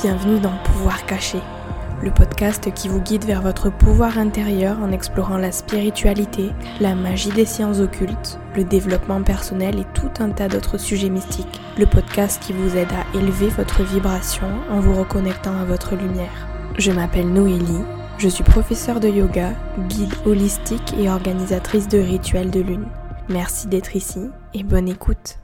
Bienvenue dans Pouvoir caché, le podcast qui vous guide vers votre pouvoir intérieur en explorant la spiritualité, la magie des sciences occultes, le développement personnel et tout un tas d'autres sujets mystiques. Le podcast qui vous aide à élever votre vibration en vous reconnectant à votre lumière. Je m'appelle Noélie, je suis professeure de yoga, guide holistique et organisatrice de rituels de lune. Merci d'être ici et bonne écoute.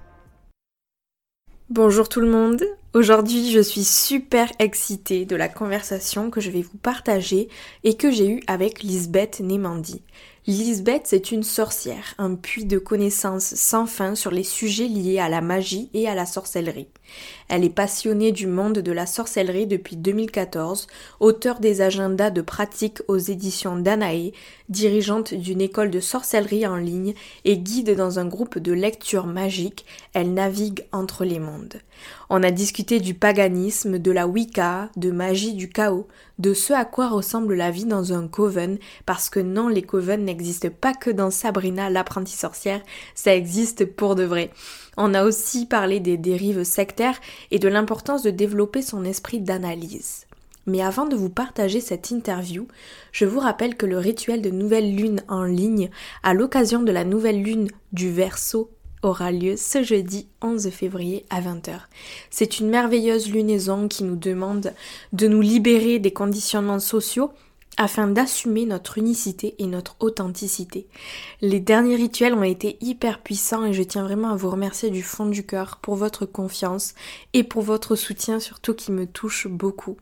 Bonjour tout le monde, aujourd'hui je suis super excitée de la conversation que je vais vous partager et que j'ai eue avec Lisbeth Nemandi. Lisbeth, c'est une sorcière, un puits de connaissances sans fin sur les sujets liés à la magie et à la sorcellerie. Elle est passionnée du monde de la sorcellerie depuis 2014, auteur des agendas de pratique aux éditions Danae, dirigeante d'une école de sorcellerie en ligne et guide dans un groupe de lecture magique, elle navigue entre les mondes. On a discuté du paganisme, de la Wicca, de magie du chaos, de ce à quoi ressemble la vie dans un coven, parce que non, les covens n'existent pas que dans Sabrina l'apprentie sorcière, ça existe pour de vrai. On a aussi parlé des dérives sectaires et de l'importance de développer son esprit d'analyse. Mais avant de vous partager cette interview, je vous rappelle que le rituel de nouvelle lune en ligne, à l'occasion de la nouvelle lune du Verseau, aura lieu ce jeudi 11 février à 20h. C'est une merveilleuse lunaison qui nous demande de nous libérer des conditionnements sociaux afin d'assumer notre unicité et notre authenticité. Les derniers rituels ont été hyper puissants et je tiens vraiment à vous remercier du fond du cœur pour votre confiance et pour votre soutien surtout qui me touche beaucoup.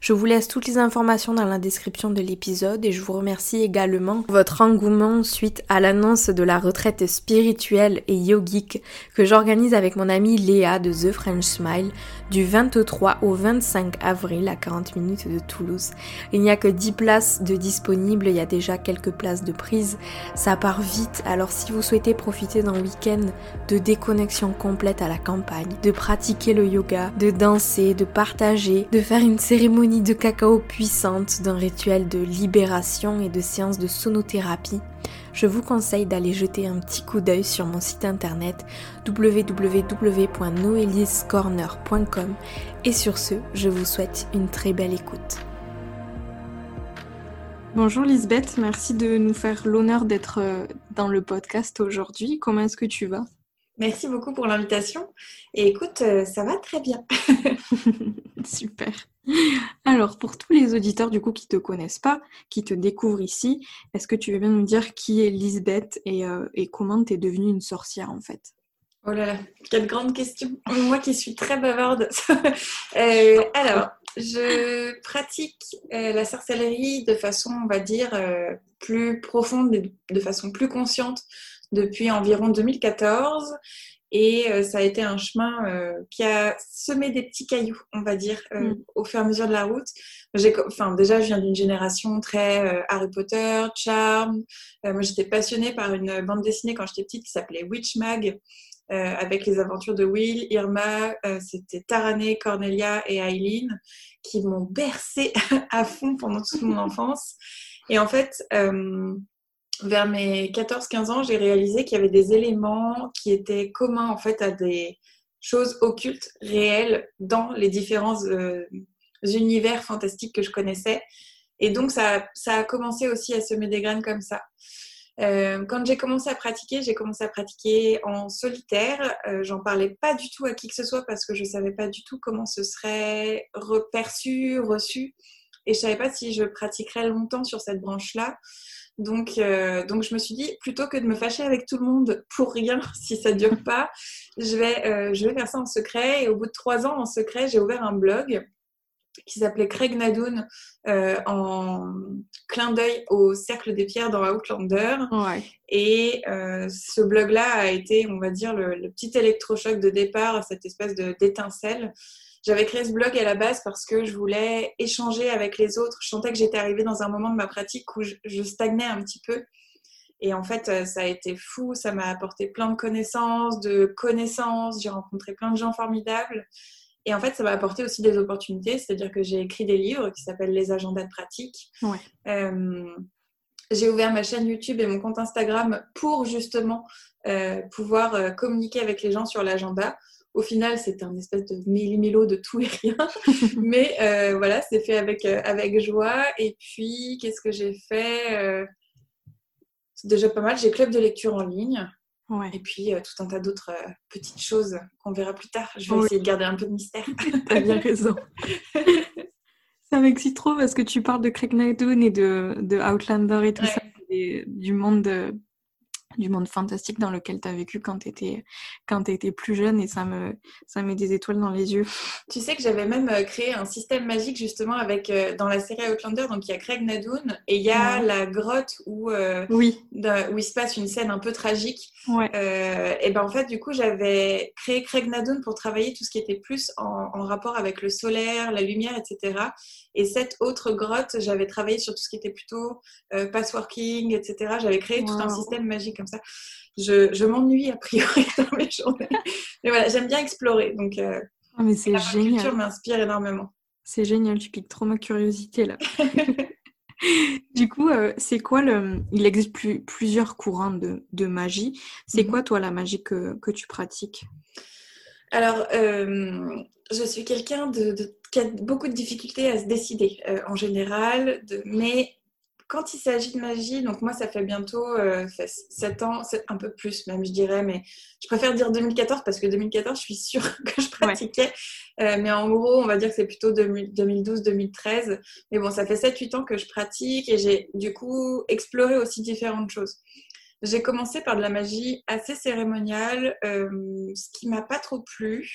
Je vous laisse toutes les informations dans la description de l'épisode et je vous remercie également pour votre engouement suite à l'annonce de la retraite spirituelle et yogique que j'organise avec mon amie Léa de The French Smile du 23 au 25 avril à 40 minutes de Toulouse. Il n'y a que 10 places de disponibles, il y a déjà quelques places de prise. Ça part vite, alors si vous souhaitez profiter d'un week-end de déconnexion complète à la campagne, de pratiquer le yoga, de danser, de partager, de faire une cérémonie de cacao puissante, d'un rituel de libération et de séances de sonothérapie, je vous conseille d'aller jeter un petit coup d'œil sur mon site internet www.noeliscorner.com et sur ce, je vous souhaite une très belle écoute. Bonjour Lisbeth, merci de nous faire l'honneur d'être euh, dans le podcast aujourd'hui. Comment est-ce que tu vas? Merci beaucoup pour l'invitation. Et écoute, euh, ça va très bien. Super. Alors, pour tous les auditeurs du coup qui te connaissent pas, qui te découvrent ici, est-ce que tu veux bien nous dire qui est Lisbeth et, euh, comment tu es devenue une sorcière en fait? Oh là là, quelle grande question. Moi qui suis très bavarde. Euh, alors, je pratique euh, la sorcellerie de façon, on va dire, plus profonde et de façon plus consciente depuis environ 2014. Et euh, ça a été un chemin euh, qui a semé des petits cailloux, on va dire, euh, mm. au fur et à mesure de la route. Enfin, déjà, je viens d'une génération très Harry Potter, Charm. moi, j'étais passionnée par une bande dessinée quand j'étais petite qui s'appelait Witch Mag, avec les aventures de Will, Irma. C'était Tarané, Cornelia et Eileen qui m'ont bercée à fond pendant toute mon enfance. Et en fait, vers mes 14-15 ans, j'ai réalisé qu'il y avait des éléments qui étaient communs en fait à des choses occultes réelles dans les différents euh, univers fantastiques que je connaissais. Et donc ça, ça a commencé aussi à semer des graines comme ça. Euh, quand j'ai commencé à pratiquer, j'ai commencé à pratiquer en solitaire. Euh, J'en parlais pas du tout à qui que ce soit parce que je savais pas du tout comment ce serait reperçu, reçu. Et je savais pas si je pratiquerais longtemps sur cette branche-là. Donc, euh, donc je me suis dit, plutôt que de me fâcher avec tout le monde pour rien, si ça dure pas, je vais, euh, je vais faire ça en secret. Et au bout de trois ans en secret, j'ai ouvert un blog qui s'appelait Craig Nadoun euh, en clin d'œil au Cercle des Pierres dans Outlander. Et ce blog-là a été, on va dire, le, le petit électrochoc de départ, cette espèce d'étincelle j'avais créé ce blog à la base parce que je voulais échanger avec les autres. Je sentais que j'étais arrivée dans un moment de ma pratique où je, stagnais un petit peu. Et en fait, euh, ça a été fou. Ça m'a apporté plein de connaissances, de connaissances. J'ai rencontré plein de gens formidables. Et en fait, ça m'a apporté aussi des opportunités. C'est-à-dire que j'ai écrit des livres qui s'appellent Les agendas de pratique. Euh, j'ai ouvert ma chaîne YouTube et mon compte Instagram pour justement euh, pouvoir communiquer avec les gens sur l'agenda au final, c'est un espèce de méli-mélo de tout et rien. Mais voilà, c'est fait avec, avec joie. Et puis, qu'est-ce que j'ai fait C'est déjà pas mal. J'ai club de lecture en ligne. Et puis tout un tas d'autres petites choses qu'on verra plus tard. Je vais essayer de garder un peu de mystère. T'as bien raison. Ça m'excite trop parce que tu parles de Craig et de, de Outlander et tout ça, du monde de, du monde fantastique dans lequel tu as vécu quand tu étais, quand étais plus jeune et ça me, ça met des étoiles dans les yeux. Tu sais que j'avais même euh, créé un système magique justement avec euh, dans la série Outlander, donc il y a Craig Nadoun et il y a la grotte où, euh, oui. où il se passe une scène un peu tragique. et ben en fait, du coup, j'avais créé Craig Nadoun pour travailler tout ce qui était plus en, en rapport avec le solaire, la lumière, etc. Et cette autre grotte, j'avais travaillé sur tout ce qui était plutôt passworking, etc. J'avais créé tout un système magique comme ça. Je, m'ennuie a priori dans mes journées. Mais voilà, j'aime bien explorer. Donc, euh, oh, mais c'est génial. La culture m'inspire énormément. C'est génial, tu piques trop ma curiosité là. du coup, euh, c'est quoi le. Il existe plusieurs courants de, magie. C'est mhm. quoi, toi, la magie que, tu pratiques? Alors, euh, je suis quelqu'un de, qui a beaucoup de difficultés à se décider en général, de, mais quand il s'agit de magie, donc moi, ça fait bientôt euh, 7 ans, un peu plus même, je dirais, mais je préfère dire 2014 parce que 2014, je suis sûre que je pratiquais. Euh, mais en gros, on va dire que c'est plutôt 2012-2013. Mais bon, ça fait 7-8 ans que je pratique et j'ai du coup exploré aussi différentes choses. J'ai commencé par de la magie assez cérémoniale, euh, ce qui m'a pas trop plu.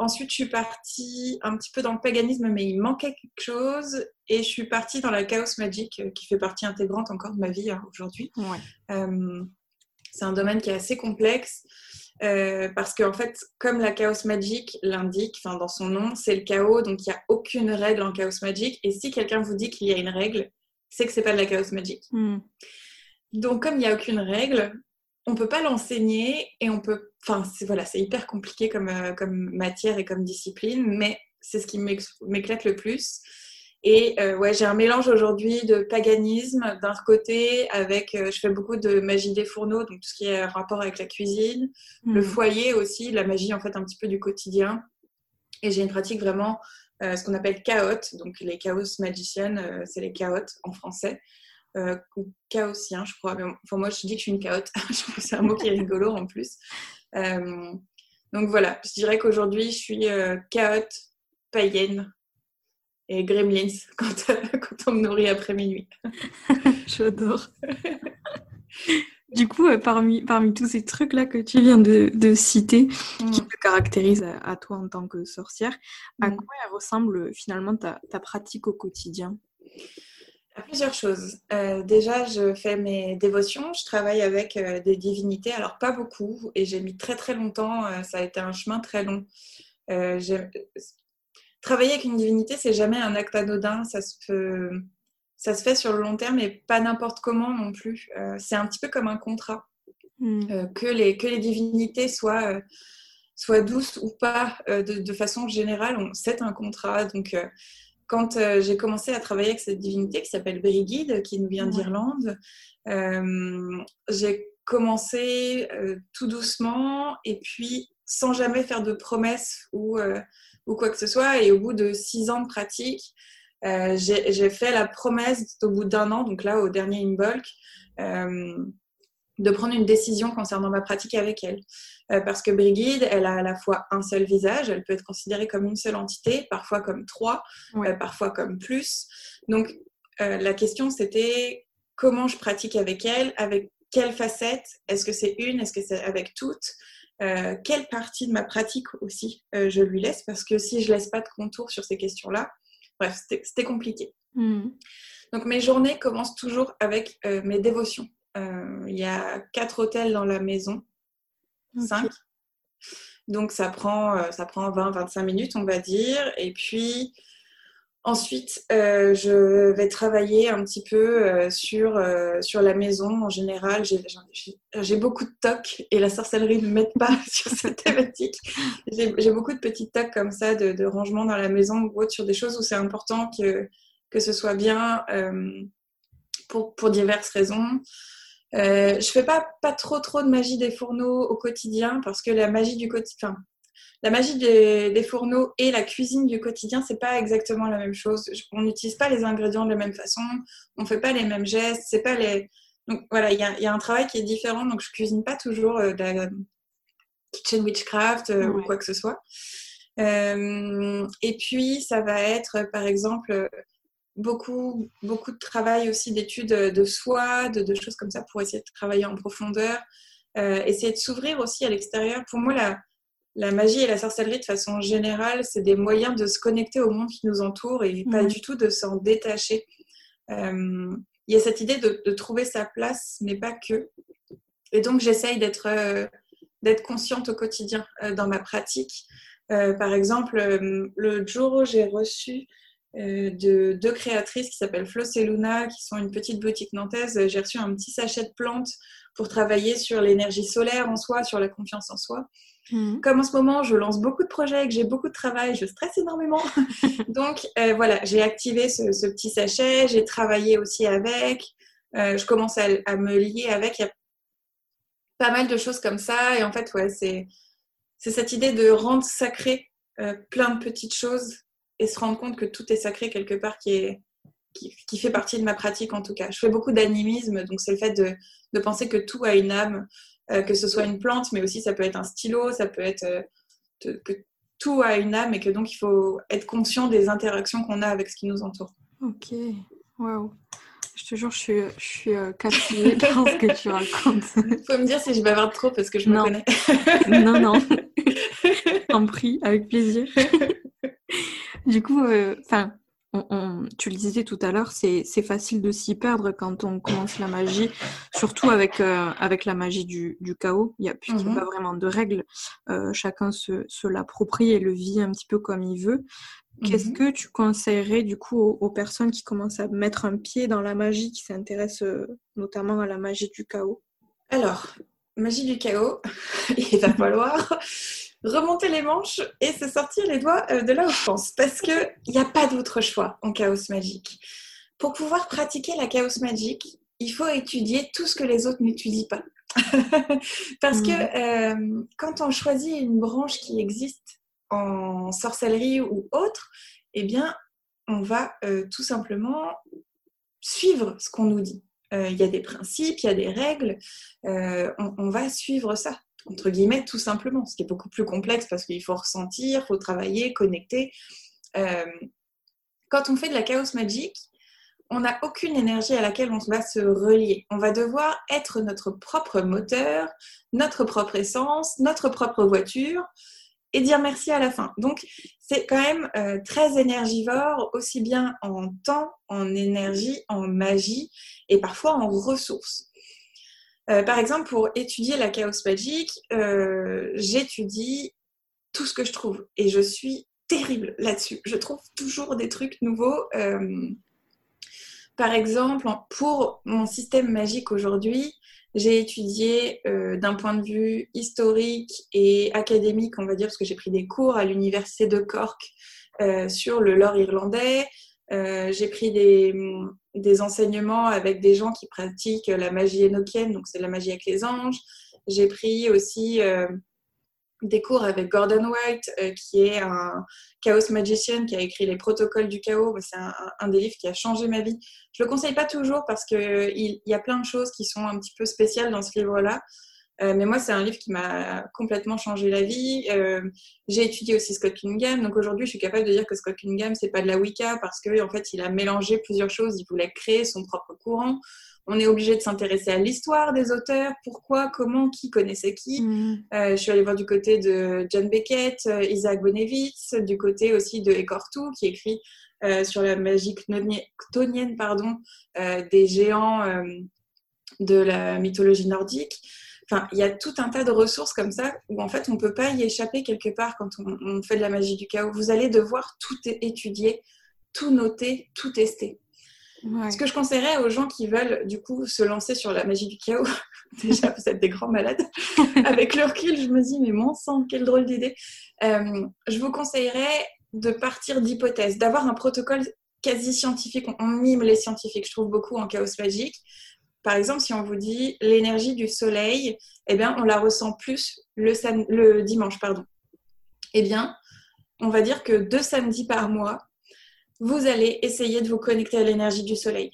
Ensuite, je suis partie un petit peu dans le paganisme, mais il manquait quelque chose. Et je suis partie dans la chaos magic, euh, qui fait partie intégrante encore de ma vie hein, aujourd'hui. Euh, c'est un domaine qui est assez complexe. Euh, parce qu'en fait, comme la chaos magic l'indique, enfin dans son nom, c'est le chaos, donc il n'y a aucune règle en chaos magic. Et si quelqu'un vous dit qu'il y a une règle, c'est que c'est pas de la chaos magic. Hmm. Donc comme il n'y a aucune règle, on peut pas l'enseigner et on peut enfin voilà c'est hyper compliqué comme euh, comme matière et comme discipline mais c'est ce qui m'éclate le plus. Et euh, ouais j'ai un mélange aujourd'hui de paganisme d'un côté avec euh, je fais beaucoup de magie des fourneaux donc tout ce qui est rapport avec la cuisine le hmm. foyer aussi la magie en fait un petit peu du quotidien. Et j'ai une pratique vraiment ce qu'on appelle chaos. Donc les chaos magiciennes c'est les chaos en français euh, ou chaosien, je crois. enfin, moi, je dis que je suis une chaote. je trouve que c'est un mot qui est rigolo en plus. Euh, donc voilà, je dirais qu'aujourd'hui, je suis euh, chaote, païenne et gremlins quand, quand on me nourrit après minuit. J'adore. du coup, parmi, parmi tous ces trucs-là que tu viens de, de citer, qui mm. te caractérisent à, toi en tant que sorcière, à mm. quoi ressemble finalement ta, ta pratique au quotidien? Plusieurs choses. Euh, déjà, je fais mes dévotions. Je travaille avec euh, des divinités. Alors, pas beaucoup. Et j'ai mis très, très longtemps. Euh, ça a été un chemin très long. travailler avec une divinité, c'est jamais un acte anodin. Ça se, peut... ça se fait sur le long terme et pas n'importe comment non plus. c'est un petit peu comme un contrat. Hmm. que, les, que les divinités soient, soient douces ou pas, de, de, façon générale, c'est un contrat. Donc, quand euh, j'ai commencé à travailler avec cette divinité qui s'appelle Brigide, qui nous vient d'Irlande, euh, j'ai commencé euh, tout doucement et puis sans jamais faire de promesses ou, ou quoi que ce soit. Et au bout de six ans de pratique, j'ai fait la promesse au bout d'un an, donc là au dernier Inbolk, de prendre une décision concernant ma pratique avec elle. Euh, parce que Brigide, elle a à la fois un seul visage, elle peut être considérée comme une seule entité, parfois comme trois, euh, parfois comme plus. Donc, euh, la question, c'était comment je pratique avec elle, avec quelle facette, est-ce que c'est une, est-ce que c'est avec toutes quelle partie de ma pratique aussi je lui laisse parce que si je laisse pas de contour sur ces questions-là, bref, c'était compliqué. Hmm. Donc mes journées commencent toujours avec mes dévotions. Euh, il y a quatre hôtels dans la maison, cinq. Donc ça prend, euh, ça prend 20-25 minutes, on va dire. Et puis ensuite, euh, je vais travailler un petit peu sur, sur la maison en général. J'ai beaucoup de tocs et la sorcellerie ne m'aide pas sur cette thématique. J'ai beaucoup de petits tocs comme ça de, de, rangement dans la maison ou sur des choses où c'est important que, que ce soit bien pour, pour diverses raisons. Euh, je fais pas, pas trop trop de magie des fourneaux au quotidien parce que la magie du quotidien, la magie des, fourneaux et la cuisine du quotidien, c'est pas exactement la même chose. On n'utilise pas les ingrédients de la même façon, on fait pas les mêmes gestes, c'est pas les. Donc voilà, il y, a, un travail qui est différent. Donc je cuisine pas toujours euh, de la kitchen witchcraft euh, ou quoi que ce soit. Euh, et puis ça va être, par exemple, beaucoup, beaucoup de travail aussi d'études de soi, de, de, choses comme ça pour essayer de travailler en profondeur, essayer de s'ouvrir aussi à l'extérieur. Pour moi, la la magie et la sorcellerie, de façon générale, c'est des moyens de se connecter au monde qui nous entoure et pas du tout de s'en détacher. Euh, il y a cette idée de, trouver sa place, mais pas que. Et donc, j'essaye d'être euh, consciente au quotidien euh, dans ma pratique. par exemple, le jour où j'ai reçu de deux créatrices qui s'appellent Floss et Luna, qui sont une petite boutique nantaise, j'ai reçu un petit sachet de plantes pour travailler sur l'énergie solaire en soi, sur la confiance en soi. Mhm. Comme en ce moment, je lance beaucoup de projets, que j'ai beaucoup de travail, je stresse énormément. Donc euh, voilà, j'ai activé ce, petit sachet, j'ai travaillé aussi avec, euh, je commence à, me lier avec. Il y a pas mal de choses comme ça. Et en fait, ouais, c'est, cette idée de rendre sacré euh, plein de petites choses et se rendre compte que tout est sacré quelque part qui est. Qui, fait partie de ma pratique en tout cas. Je fais beaucoup d'animisme, donc c'est le fait de, de penser que tout a une âme, euh, que ce soit une plante, mais aussi ça peut être un stylo, ça peut être euh, que tout a une âme et que donc il faut être conscient des interactions qu'on a avec ce qui nous entoure. Ok, waouh. Je te jure, je suis, je suis euh, captivée par ce que tu racontes. Il faut me dire si je bavarde trop parce que je me connais. non, non. en prie, avec plaisir. Du coup, enfin, tu le disais tout à l'heure, c'est facile de s'y perdre quand on commence la magie, surtout avec, euh, avec la magie du, chaos. Il n'y a, plus mmh pas vraiment de règles. Euh, chacun se, se l'approprie et le vit un petit peu comme il veut. Qu'est-ce mmh que tu conseillerais du coup aux, personnes qui commencent à mettre un pied dans la magie, qui s'intéressent euh, notamment à la magie du chaos? Alors, magie du chaos, il va falloir remonter les manches et se sortir les doigts euh, de là où je pense. Parce qu'il n'y a pas d'autre choix en chaos magique. Pour pouvoir pratiquer la chaos magique, il faut étudier tout ce que les autres n'étudient pas. Parce que mmh. euh, quand on choisit une branche qui existe en sorcellerie ou autre, eh bien, on va euh, tout simplement suivre ce qu'on nous dit. Il y a des principes, il y a des règles, on, va suivre ça entre guillemets, tout simplement, ce qui est beaucoup plus complexe parce qu'il faut ressentir, il faut travailler, connecter. Euh, quand on fait de la chaos magique, on n'a aucune énergie à laquelle on va se relier. On va devoir être notre propre moteur, notre propre essence, notre propre voiture et dire merci à la fin. Donc, c'est quand même euh, très énergivore, aussi bien en temps, en énergie, en magie et parfois en ressources. Euh, par exemple, pour étudier la chaos magique, euh, j'étudie tout ce que je trouve et je suis terrible là-dessus. Je trouve toujours des trucs nouveaux. Euh, par exemple, pour mon système magique aujourd'hui, j'ai étudié d'un point de vue historique et académique, on va dire, parce que j'ai pris des cours à l'université de Cork sur le lore irlandais. J'ai pris des, enseignements avec des gens qui pratiquent la magie énochienne, donc c'est la magie avec les anges. J'ai pris aussi euh, des cours avec Gordon White, euh, qui est un chaos magician qui a écrit les protocoles du chaos. C'est un, des livres qui a changé ma vie. Je le conseille pas toujours parce qu'il il y a plein de choses qui sont un petit peu spéciales dans ce livre-là. Euh, mais moi, c'est un livre qui m'a complètement changé la vie. Euh, j'ai étudié aussi Scott Cunningham. Donc aujourd'hui, je suis capable de dire que Scott Cunningham, c'est pas de la Wicca parce que en fait, il a mélangé plusieurs choses. Il voulait créer son propre courant. On est obligé de s'intéresser à l'histoire des auteurs, pourquoi, comment, qui connaissait qui? Mm. Euh, je suis allée voir du côté de John Beckett, Isaac Bonevitz, du côté aussi de Ecortu, qui écrit sur la magie ctonienne pardon, des géants de la mythologie nordique il y a tout un tas de ressources comme ça où en fait on ne peut pas y échapper quelque part quand on, fait de la magie du chaos. Vous allez devoir tout étudier, tout noter, tout tester. Ce que je conseillerais aux gens qui veulent du coup se lancer sur la magie du chaos, déjà vous êtes des grands malades. Avec le recul, je me dis mais mon sang, quelle drôle d'idée. Euh, je vous conseillerais de partir d'hypothèses, d'avoir un protocole quasi scientifique. On, mime les scientifiques, je trouve beaucoup en chaos magique. Par exemple, si on vous dit l'énergie du soleil, eh bien, on la ressent plus le, dimanche. Pardon. Eh bien, on va dire que deux samedis par mois, vous allez essayer de vous connecter à l'énergie du soleil.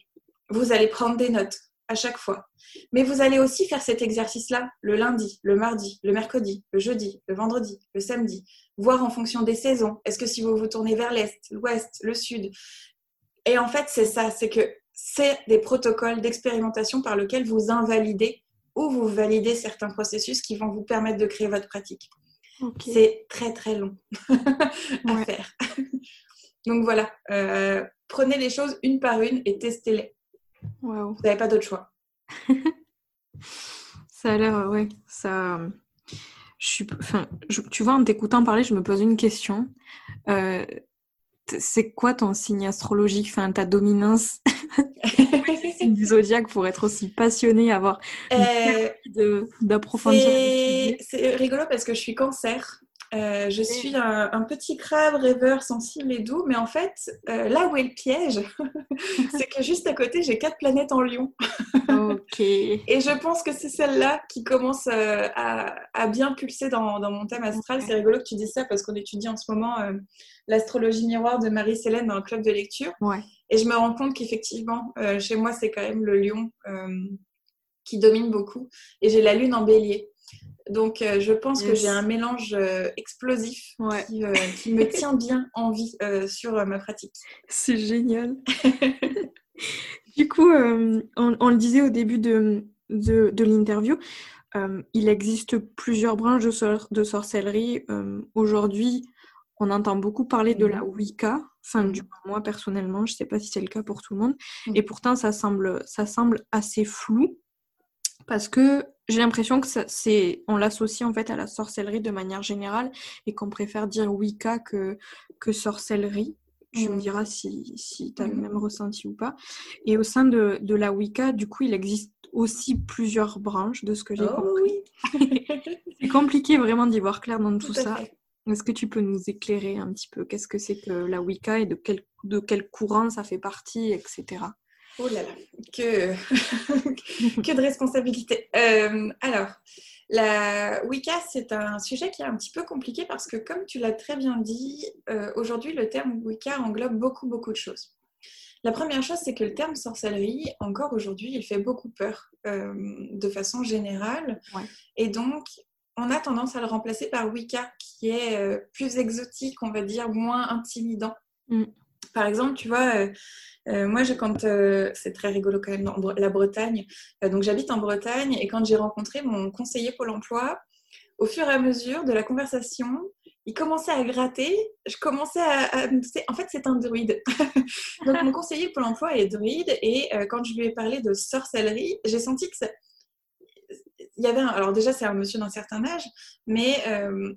Vous allez prendre des notes à chaque fois. Mais vous allez aussi faire cet exercice-là le lundi, le mardi, le mercredi, le jeudi, le vendredi, le samedi, voir en fonction des saisons. Est-ce que si vous vous tournez vers l'est, l'ouest, le sud? Et en fait, c'est ça, c'est que c'est des protocoles d'expérimentation par lesquels vous invalidez ou vous validez certains processus qui vont vous permettre de créer votre pratique. C'est très très long à faire. Donc voilà, euh, prenez les choses une par une et testez-les. Vous n'avez pas d'autre choix. ça a l'air, ouais, ça. Je suis, enfin, tu vois, en t'écoutant parler, je me pose une question. Euh, c'est quoi ton signe astrologique, enfin ta dominance? Du zodiaque pour être aussi passionné, avoir euh, d'approfondir C'est rigolo parce que je suis cancer euh, je suis un, petit crabe rêveur, sensible et doux, mais en fait, euh, là où est le piège, c'est que juste à côté, j'ai quatre planètes en lion. ok. Et je pense que c'est celle-là qui commence euh, à, bien pulser dans, mon thème astral. C'est rigolo que tu dises ça parce qu'on étudie en ce moment l'astrologie miroir de Marie-Célène dans un club de lecture. Ouais. Et je me rends compte qu'effectivement, chez moi, c'est quand même le lion qui domine beaucoup. Et j'ai la lune en bélier. Donc, euh, je pense que j'ai un mélange euh, explosif euh, qui, me tient bien en vie sur ma pratique. C'est génial. du coup, on, le disait au début de, de, l'interview, il existe plusieurs branches de, sorcellerie. Aujourd'hui, on entend beaucoup parler de la mhm. Wicca. Enfin, du mhm. moi, personnellement, je ne sais pas si c'est le cas pour tout le monde. Mhm. Et pourtant, ça semble, ça semble assez flou parce que j'ai l'impression que c'est, on l'associe en fait à la sorcellerie de manière générale et qu'on préfère dire Wicca que, que sorcellerie. Tu me mm. diras si, si tu as le mm. même ressenti ou pas. Et au sein de, de, la Wicca, du coup, il existe aussi plusieurs branches de ce que j'ai oh compris. c'est compliqué vraiment d'y voir clair dans tout, ça. Est-ce que tu peux nous éclairer un petit peu Qu'est-ce que c'est que la Wicca et de quel, de quel courant ça fait partie, etc. Oh là là, que, que de responsabilité. Euh, alors, la Wicca, c'est un sujet qui est un petit peu compliqué parce que, comme tu l'as très bien dit, euh, aujourd'hui, le terme Wicca englobe beaucoup, beaucoup de choses. La première chose, c'est que le terme sorcellerie, encore aujourd'hui, il fait beaucoup peur euh, de façon générale. Et donc, on a tendance à le remplacer par Wicca, qui est plus exotique, on va dire, moins intimidant. Mm. Par exemple, tu vois, euh, moi, quand euh, c'est très rigolo quand même, la Bretagne. Euh, donc, j'habite en Bretagne et quand j'ai rencontré mon conseiller Pôle Emploi, au fur et à mesure de la conversation, il commençait à gratter. Je commençais à, en fait, c'est un druide. donc, mon conseiller Pôle Emploi est druide et quand je lui ai parlé de sorcellerie, j'ai senti que il y avait alors déjà c'est un monsieur d'un certain âge, mais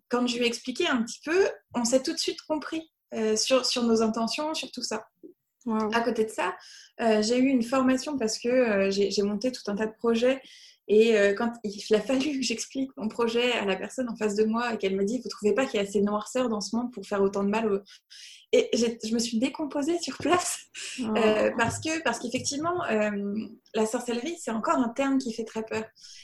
quand je lui ai expliqué un petit peu, on s'est tout de suite compris sur, sur nos intentions, sur tout ça. À côté de ça, euh, j'ai eu une formation parce que euh, j'ai monté tout un tas de projets. Et euh, quand il a fallu que j'explique mon projet à la personne en face de moi et qu'elle me dit Vous ne trouvez pas qu'il y a assez de noirceur dans ce monde pour faire autant de mal Et je me suis décomposée sur place oh. parce que parce qu'effectivement, la sorcellerie, c'est encore un terme qui fait très peur.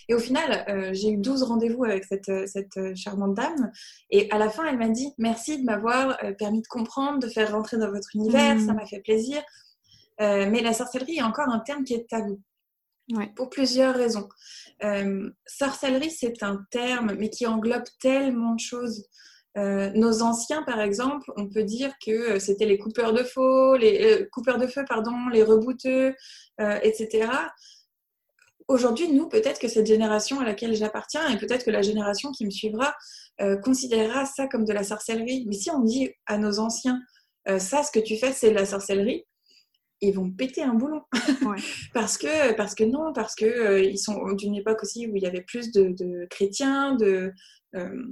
Et au final, j'ai eu 12 rendez-vous avec cette, cette charmante dame. Et à la fin, elle m'a dit Merci de m'avoir permis de comprendre, de faire rentrer dans votre univers, ça mmh. m'a fait plaisir. mais la sorcellerie est encore un terme qui est tabou. Pour plusieurs raisons. Euh, sorcellerie, c'est un terme, mais qui englobe tellement de choses. Euh, nos anciens, par exemple, on peut dire que euh, c'était les coupeurs de feu, les coupeurs de feu, pardon, les rebouteux, etc. Aujourd'hui, nous, peut-être que cette génération à laquelle j'appartiens et peut-être que la génération qui me suivra considérera ça comme de la sorcellerie. Mais si on dit à nos anciens, ça, ce que tu fais, c'est de la sorcellerie, ils vont péter un boulon. parce, que, parce que non, parce qu'ils euh, ils sont d'une époque aussi où il y avait plus de, chrétiens, de... Euh,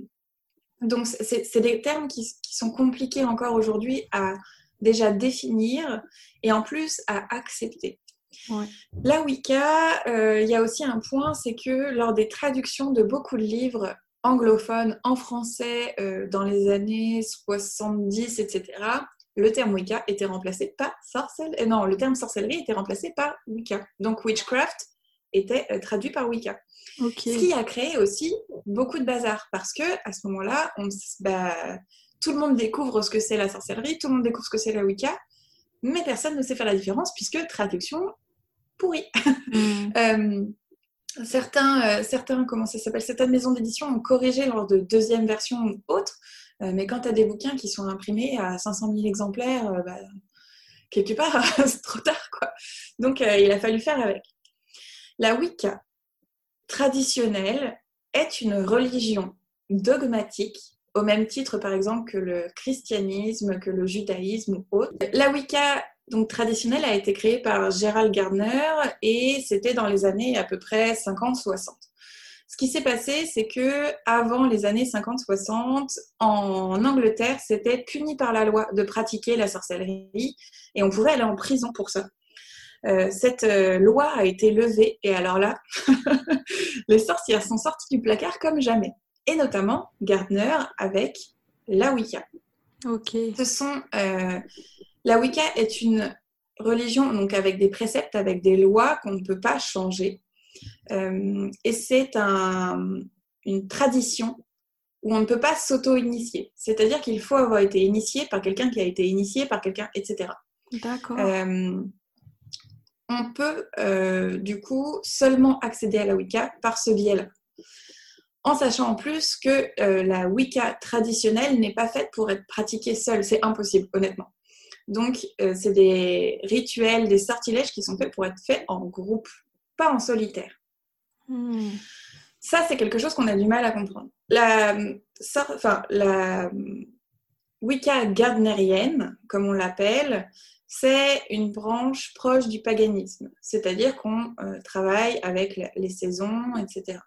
donc, c'est des termes qui, sont compliqués encore aujourd'hui à déjà définir et en plus à accepter. La Wicca, euh, il y a aussi un point, c'est que lors des traductions de beaucoup de livres anglophones en français dans les années 70, etc., le terme Wicca était remplacé par sorcellerie. Euh, non, le terme sorcellerie était remplacé par Wicca. Donc witchcraft étaient traduits par Wicca. Ce qui a créé aussi beaucoup de bazar parce que à ce moment-là, bah, tout le monde découvre ce que c'est la sorcellerie, tout le monde découvre ce que c'est la Wicca, mais personne ne sait faire la différence puisque traduction pourrie. Mm. certains, certains, comment ça s'appelle, certaines maisons d'édition ont corrigé lors de deuxième version ou autre, mais quand tu as des bouquins qui sont imprimés à 500 000 exemplaires, bah, quelque part, c'est trop tard, quoi. Donc, euh, il a fallu faire avec. La Wicca traditionnelle est une religion dogmatique, au même titre, par exemple, que le christianisme, que le judaïsme ou autre. La Wicca donc traditionnelle a été créée par Gerald Gardner et c'était dans les années à peu près 50-60. Ce qui s'est passé, c'est que avant les années 50-60, en Angleterre, c'était puni par la loi de pratiquer la sorcellerie et on pouvait aller en prison pour ça. Euh, cette euh, loi a été levée et alors là, les sorcières sont sorties du placard comme jamais. Et notamment Gardner avec la Wicca. Ok. Ce sont, euh, la Wicca est une religion donc avec des préceptes, avec des lois qu'on ne peut pas changer. Et c'est une tradition où on ne peut pas s'auto-initier. C'est-à-dire qu'il faut avoir été initié par quelqu'un qui a été initié par quelqu'un, etc. D'accord. Euh, on peut euh, du coup seulement accéder à la Wicca par ce biais-là. En sachant en plus que la Wicca traditionnelle n'est pas faite pour être pratiquée seule. C'est impossible, honnêtement. Donc, c'est des rituels, des sortilèges qui sont faits pour être faits en groupe, pas en solitaire. Hmm. Ça, c'est quelque chose qu'on a du mal à comprendre. La, enfin, la Wicca gardnerienne, comme on l'appelle, c'est une branche proche du paganisme, c'est-à-dire qu'on euh, travaille avec les saisons, etc.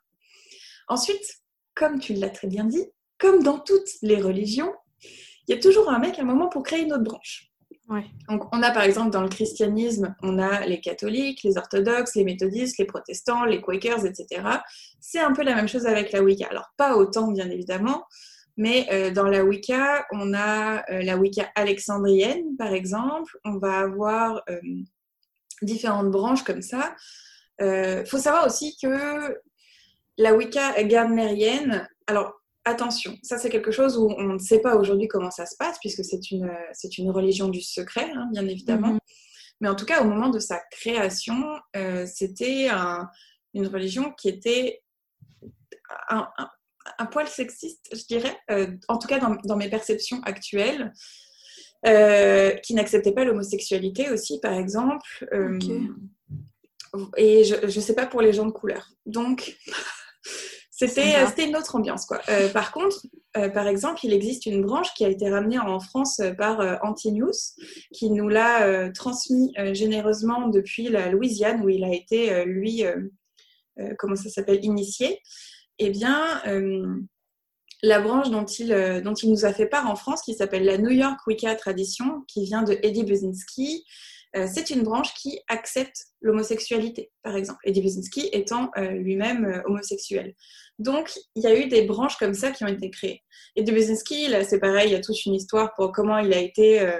Ensuite, comme tu l'as très bien dit, comme dans toutes les religions, il y a toujours un mec à un moment pour créer une autre branche. Donc, on a par exemple dans le christianisme, on a les catholiques, les orthodoxes, les méthodistes, les protestants, les quakers, etc. C'est un peu la même chose avec la Wicca. Alors, pas autant, bien évidemment, mais euh, dans la Wicca, on a euh, la Wicca alexandrienne, par exemple. On va avoir euh, différentes branches comme ça. Il faut savoir aussi que la Wicca gardnerienne, alors attention, ça c'est quelque chose où on ne sait pas aujourd'hui comment ça se passe, puisque c'est une, c'est une religion du secret, hein, bien évidemment. Mhm. Mais en tout cas, au moment de sa création, c'était une religion qui était un, poil sexiste, je dirais, euh, en tout cas dans, mes perceptions actuelles, euh, qui n'acceptait pas l'homosexualité aussi, par exemple. Et je ne sais pas pour les gens de couleur. Donc, euh, c'était une autre ambiance, quoi. Euh, par contre, euh, par exemple, il existe une branche qui a été ramenée en France par Antinews, qui nous l'a transmis généreusement depuis la Louisiane, où il a été, lui, comment ça s'appelle, initié. Eh bien, la branche dont il, dont il nous a fait part en France, qui s'appelle la New York Wicca Tradition, qui vient de Eddie Buzinski, c'est une branche qui accepte l'homosexualité, par exemple. Eddie Buzinski étant lui-même homosexuel. Donc, il y a eu des branches comme ça qui ont été créées. Et Dubizinski, là, c'est pareil, il y a toute une histoire pour comment il a été euh,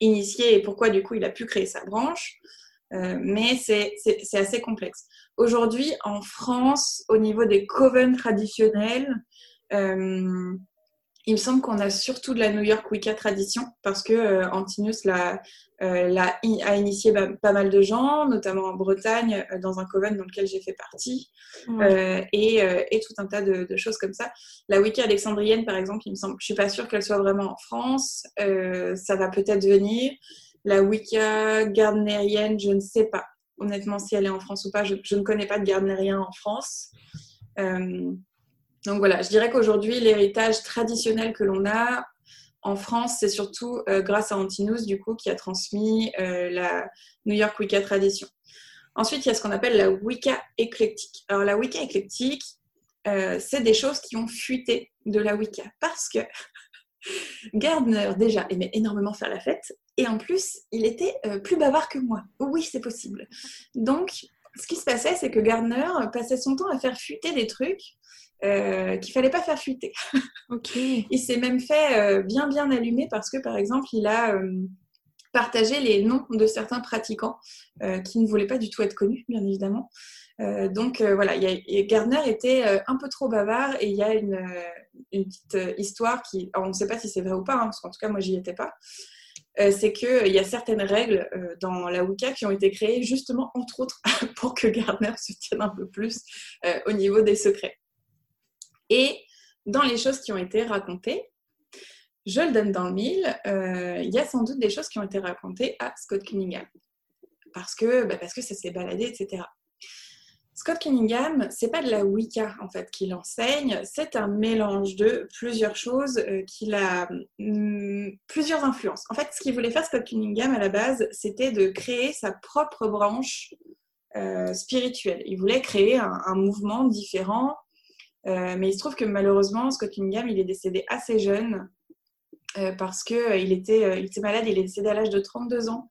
initié et pourquoi, du coup, il a pu créer sa branche. Euh, mais c'est assez complexe. Aujourd'hui, en France, au niveau des covens traditionnels, euh, il me semble qu'on a surtout de la New York Wicca tradition parce que euh, Antinous l'a, euh, a initié pas mal de gens, notamment en Bretagne, dans un coven dans lequel j'ai fait partie, et, tout un tas de, choses comme ça. La Wicca alexandrienne, par exemple, il me semble, je suis pas sûre qu'elle soit vraiment en France. ça va peut-être venir. La Wicca gardnerienne, je ne sais pas honnêtement si elle est en France ou pas. Je, ne connais pas de gardnerien en France. Donc voilà, je dirais qu'aujourd'hui, l'héritage traditionnel que l'on a en France, c'est surtout euh, grâce à Antinous, du coup, qui a transmis euh, la New York Wicca tradition. Ensuite, il y a ce qu'on appelle la Wicca éclectique. Alors, la Wicca éclectique, euh, c'est des choses qui ont fuité de la Wicca parce que Gardner, déjà, aimait énormément faire la fête et en plus, il était plus bavard que moi. Oui, c'est possible. Donc, ce qui se passait, c'est que Gardner passait son temps à faire fuiter des trucs euh, qu'il fallait pas faire fuiter. Ok. il s'est même fait euh, bien bien allumer parce que par exemple il a euh, partager les noms de certains pratiquants qui ne voulaient pas du tout être connus, bien évidemment. donc voilà, Gardner était un peu trop bavard et il y a une, petite histoire qui, on ne sait pas si c'est vrai ou pas, hein, parce qu'en tout cas moi j'y étais pas, euh, c'est qu'il euh, y a certaines règles euh, dans la Wicca qui ont été créées justement, entre autres, pour que Gardner se tienne un peu plus au niveau des secrets. Et dans les choses qui ont été racontées, je le donne dans le mille, il y a sans doute des choses qui ont été racontées à Scott Cunningham. Parce que, bah, parce que ça s'est baladé, etc. Scott Cunningham, c'est pas de la Wicca en fait qu'il enseigne, c'est un mélange de plusieurs choses euh, qu'il a hum, plusieurs influences. En fait, ce qu'il voulait faire Scott Cunningham à la base, c'était de créer sa propre branche euh, spirituelle. Il voulait créer un, mouvement différent, euh, mais il se trouve que malheureusement, Scott Cunningham, il est décédé assez jeune parce qu'il était, il était malade. Il est décédé à l'âge de 32 ans.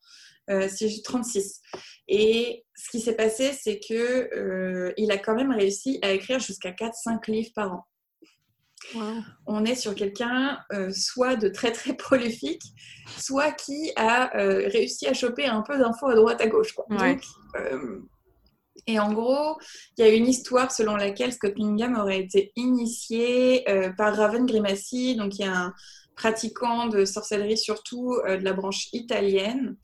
si j'ai 36. Et ce qui s'est passé, c'est que euh, il a quand même réussi à écrire jusqu'à 4-5 livres par an. On est sur quelqu'un euh, soit de très très prolifique, soit qui a euh, réussi à choper un peu d'infos à droite à gauche. et en gros, il y a une histoire selon laquelle Scott Cunningham aurait été initié par Raven Grimassi, donc il y a un pratiquant de sorcellerie surtout de la branche italienne,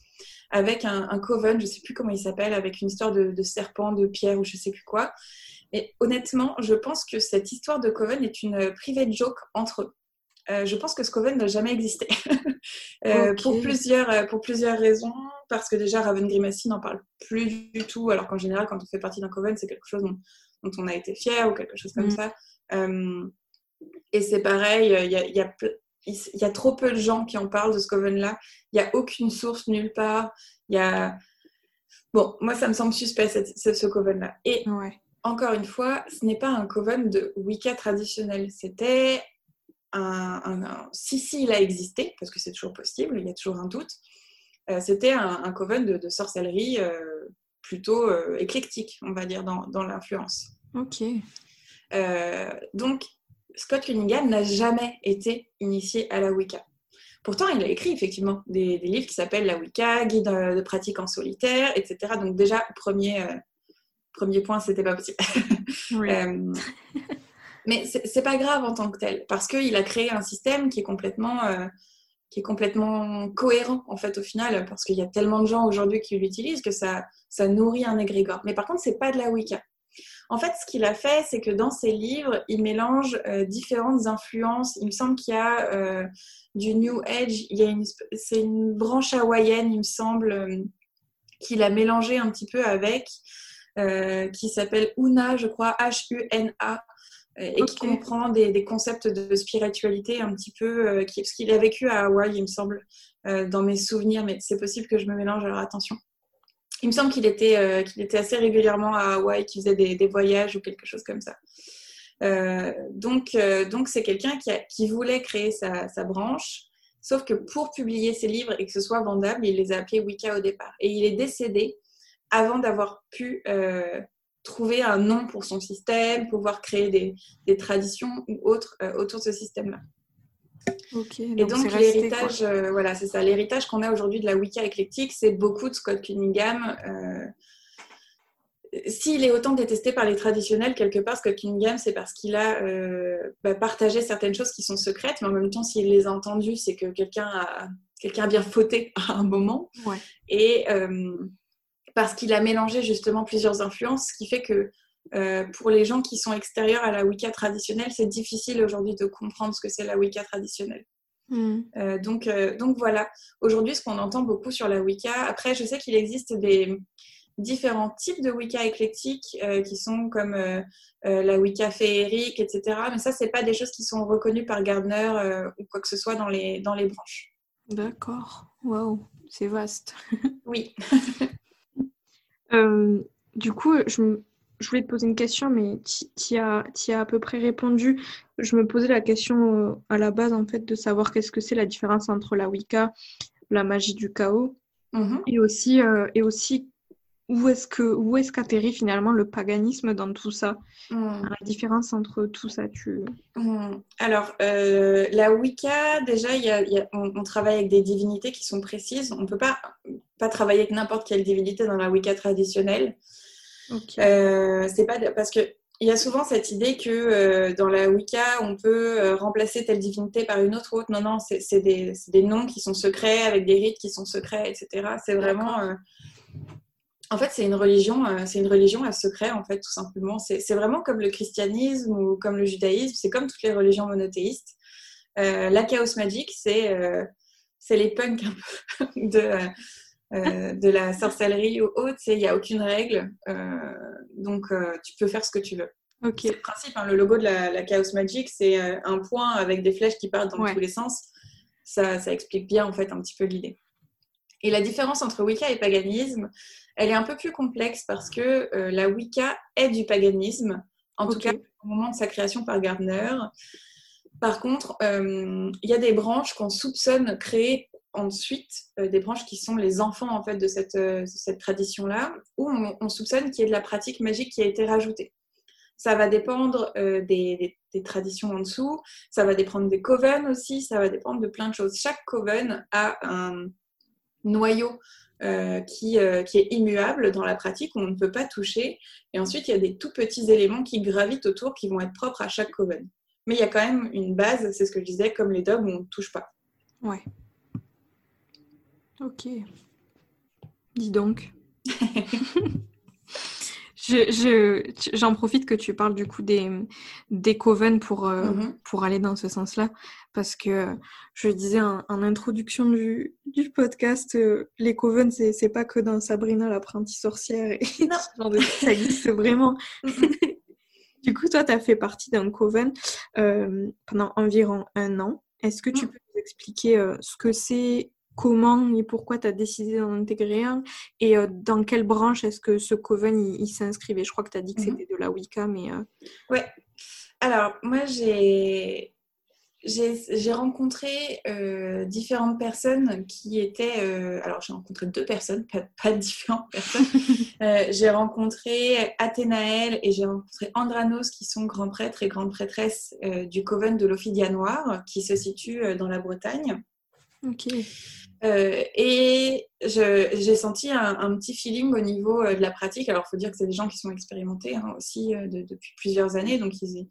avec un, coven, je sais plus comment il s'appelle, avec une histoire de, serpent, de pierre ou je sais plus quoi. Et honnêtement, je pense que cette histoire de coven est une private joke entre eux. Euh, je pense que ce coven n'a jamais existé. Euh, pour, plusieurs, euh, pour plusieurs raisons. Parce que déjà, Raven Grimacy n'en parle plus du tout. Alors qu'en général, quand on fait partie d'un coven, c'est quelque chose dont, on a été fier ou quelque chose comme mm. ça. et c'est pareil, il y a, y a il y a trop peu de gens qui en parlent de ce coven-là. Il n'y a aucune source nulle part. Il y a... Bon, moi, ça me semble suspect, ce, coven-là. Et encore une fois, ce n'est pas un coven de Wicca traditionnel. C'était un, Si, si, il a existé, parce que c'est toujours possible, il y a toujours un doute. Euh, c'était un, coven de, sorcellerie euh, plutôt euh, éclectique, on va dire, dans, dans l'influence. Ok. donc, Scott Cunningham n'a jamais été initié à la Wicca. Pourtant, il a écrit effectivement des, livres qui s'appellent La Wicca, Guide de pratique en solitaire, etc. Donc déjà, premier, euh, premier point, c'était pas possible. Euh, mais c'est pas grave en tant que tel, parce qu'il a créé un système qui est complètement, euh, qui est complètement cohérent en fait au final, parce qu'il y a tellement de gens aujourd'hui qui l'utilisent que ça, ça nourrit un égrégore. Mais par contre, c'est pas de la Wicca. En fait, ce qu'il a fait, c'est que dans ses livres, il mélange euh, différentes influences. Il me semble qu'il y a euh, du New Age, il y a une, c'est une branche hawaïenne, il me semble, euh, qu'il a mélangé un petit peu avec, qui s'appelle Una, je crois, H-U-N-A. Et qui comprend des, concepts de spiritualité un petit peu, qui, parce qu'il a vécu à Hawaï, il me semble, dans mes souvenirs, mais c'est possible que je me mélange, alors attention. Il me semble qu'il était, euh, qu'il était assez régulièrement à Hawaï, qu'il faisait des, voyages ou quelque chose comme ça. Euh, donc, euh, donc c'est quelqu'un qui, qui, voulait créer sa, branche, sauf que pour publier ses livres et que ce soit vendable, il les a appelés Wicca au départ. Et il est décédé avant d'avoir pu trouver un nom pour son système, pouvoir créer des, des traditions ou autres autour de ce système-là et donc l'héritage, euh, voilà, c'est ça. L'héritage qu'on a aujourd'hui de la Wicca éclectique, c'est beaucoup de Scott Cunningham. Euh, s'il est autant détesté par les traditionnels, quelque part, Scott Cunningham, c'est parce qu'il a euh, bah, partagé certaines choses qui sont secrètes, mais en même temps, s'il les a entendues, c'est que quelqu'un a, quelqu'un a bien fauté à un moment. Et parce qu'il a mélangé justement plusieurs influences, ce qui fait que euh, pour les gens qui sont extérieurs à la Wicca traditionnelle, c'est difficile aujourd'hui de comprendre ce que c'est la Wicca traditionnelle. Hmm. Euh, donc, euh, donc voilà, aujourd'hui ce qu'on entend beaucoup sur la Wicca, après je sais qu'il existe des différents types de Wicca éclectiques qui sont comme la Wicca féerique, etc. Mais ça, c'est pas des choses qui sont reconnues par Gardner ou quoi que ce soit dans les, dans les branches. D'accord, waouh, c'est vaste. oui. du coup, je, je voulais te poser une question, mais tu as, as à peu près répondu. Je me posais la question euh, à la base, en fait, de savoir qu'est-ce que c'est la différence entre la Wicca, la magie du chaos, mhm. et, aussi, euh, et aussi où est-ce que où est-ce qu'atterrit finalement le paganisme dans tout ça? Hmm. La différence entre tout ça, tu. Hmm. Alors, euh, la Wicca, déjà, y a- y a- on, on travaille avec des divinités qui sont précises. On ne peut pas, pas travailler avec n'importe quelle divinité dans la Wicca traditionnelle. Euh, c'est pas de- parce que il y a souvent cette idée que euh, dans la Wicca, on peut euh, remplacer telle divinité par une autre autre. Non, non, c'est des, noms qui sont secrets avec des rites qui sont secrets, etc. C'est vraiment. euh, En fait, c'est une religion, c'est une religion à secret, en fait, tout simplement. C'est vraiment comme le christianisme ou comme le judaïsme. C'est comme toutes les religions monothéistes. La chaos magic, c'est c'est les punks un peu de, euh, de la sorcellerie ou autre. Il n'y a aucune règle. Euh, donc, euh, tu peux faire ce que tu veux. Ok. C'est le principe. hein. Le logo de la, la Chaos Magic, c'est un point avec des flèches qui partent dans Ouais. tous les sens. Ça, ça explique bien, en fait, un petit peu l'idée. Et la différence entre Wicca et paganisme, elle est un peu plus complexe parce que la Wicca est du paganisme, en tout cas au moment de sa création par Gardner. Par contre, euh, il y a des branches qu'on soupçonne créer ensuite, euh, des branches qui sont les enfants en fait de cette, euh, cette tradition-là, où on, on soupçonne qu'il y ait de la pratique magique qui a été rajoutée. Ça va dépendre euh, des, des- traditions en dessous, ça va dépendre des coven aussi, ça va dépendre de plein de choses. Chaque coven a un noyau qui, qui est immuable dans la pratique, on ne peut pas toucher. Et ensuite, il y a des tout petits éléments qui gravitent autour, qui vont être propres à chaque coven. Mais il y a quand même une base, c'est ce que je disais, comme les dogmes, on ne touche pas. Ouais. Ok. Dis donc. Je, je- j'en profite que tu parles du coup des, des coven pour, euh, Mhm. pour aller dans ce sens-là. Parce que je disais en, en introduction du, du podcast, euh, les coven, c'est, pas que dans Sabrina l'apprentie sorcière et Non. ce genre de ça existe vraiment. du coup, toi, tu as fait partie d'un coven euh, pendant environ un an. Est-ce que tu Mm. peux nous expliquer ce que c'est, comment et pourquoi tu as décidé d'en intégrer un et euh, dans quelle branche est-ce que ce coven il, il s'inscrivait? Je crois que tu as dit que Mhm. c'était de la Wicca, mais euh, Ouais. Alors, moi, j'ai j'ai rencontré euh, différentes personnes qui étaient. alors, j'ai rencontré deux personnes, pas, pas différentes personnes. J'ai rencontré Athénaël et j'ai rencontré Andranos, qui sont grands prêtres et grandes prêtresses du Coven de l'Ophidia Noire, qui se situe dans la Bretagne. Euh, et j'ai senti un, un petit feeling au niveau euh, de la pratique. Alors, il faut dire que c'est des gens qui sont expérimentés hein, aussi euh, de- depuis plusieurs années. Donc, ils-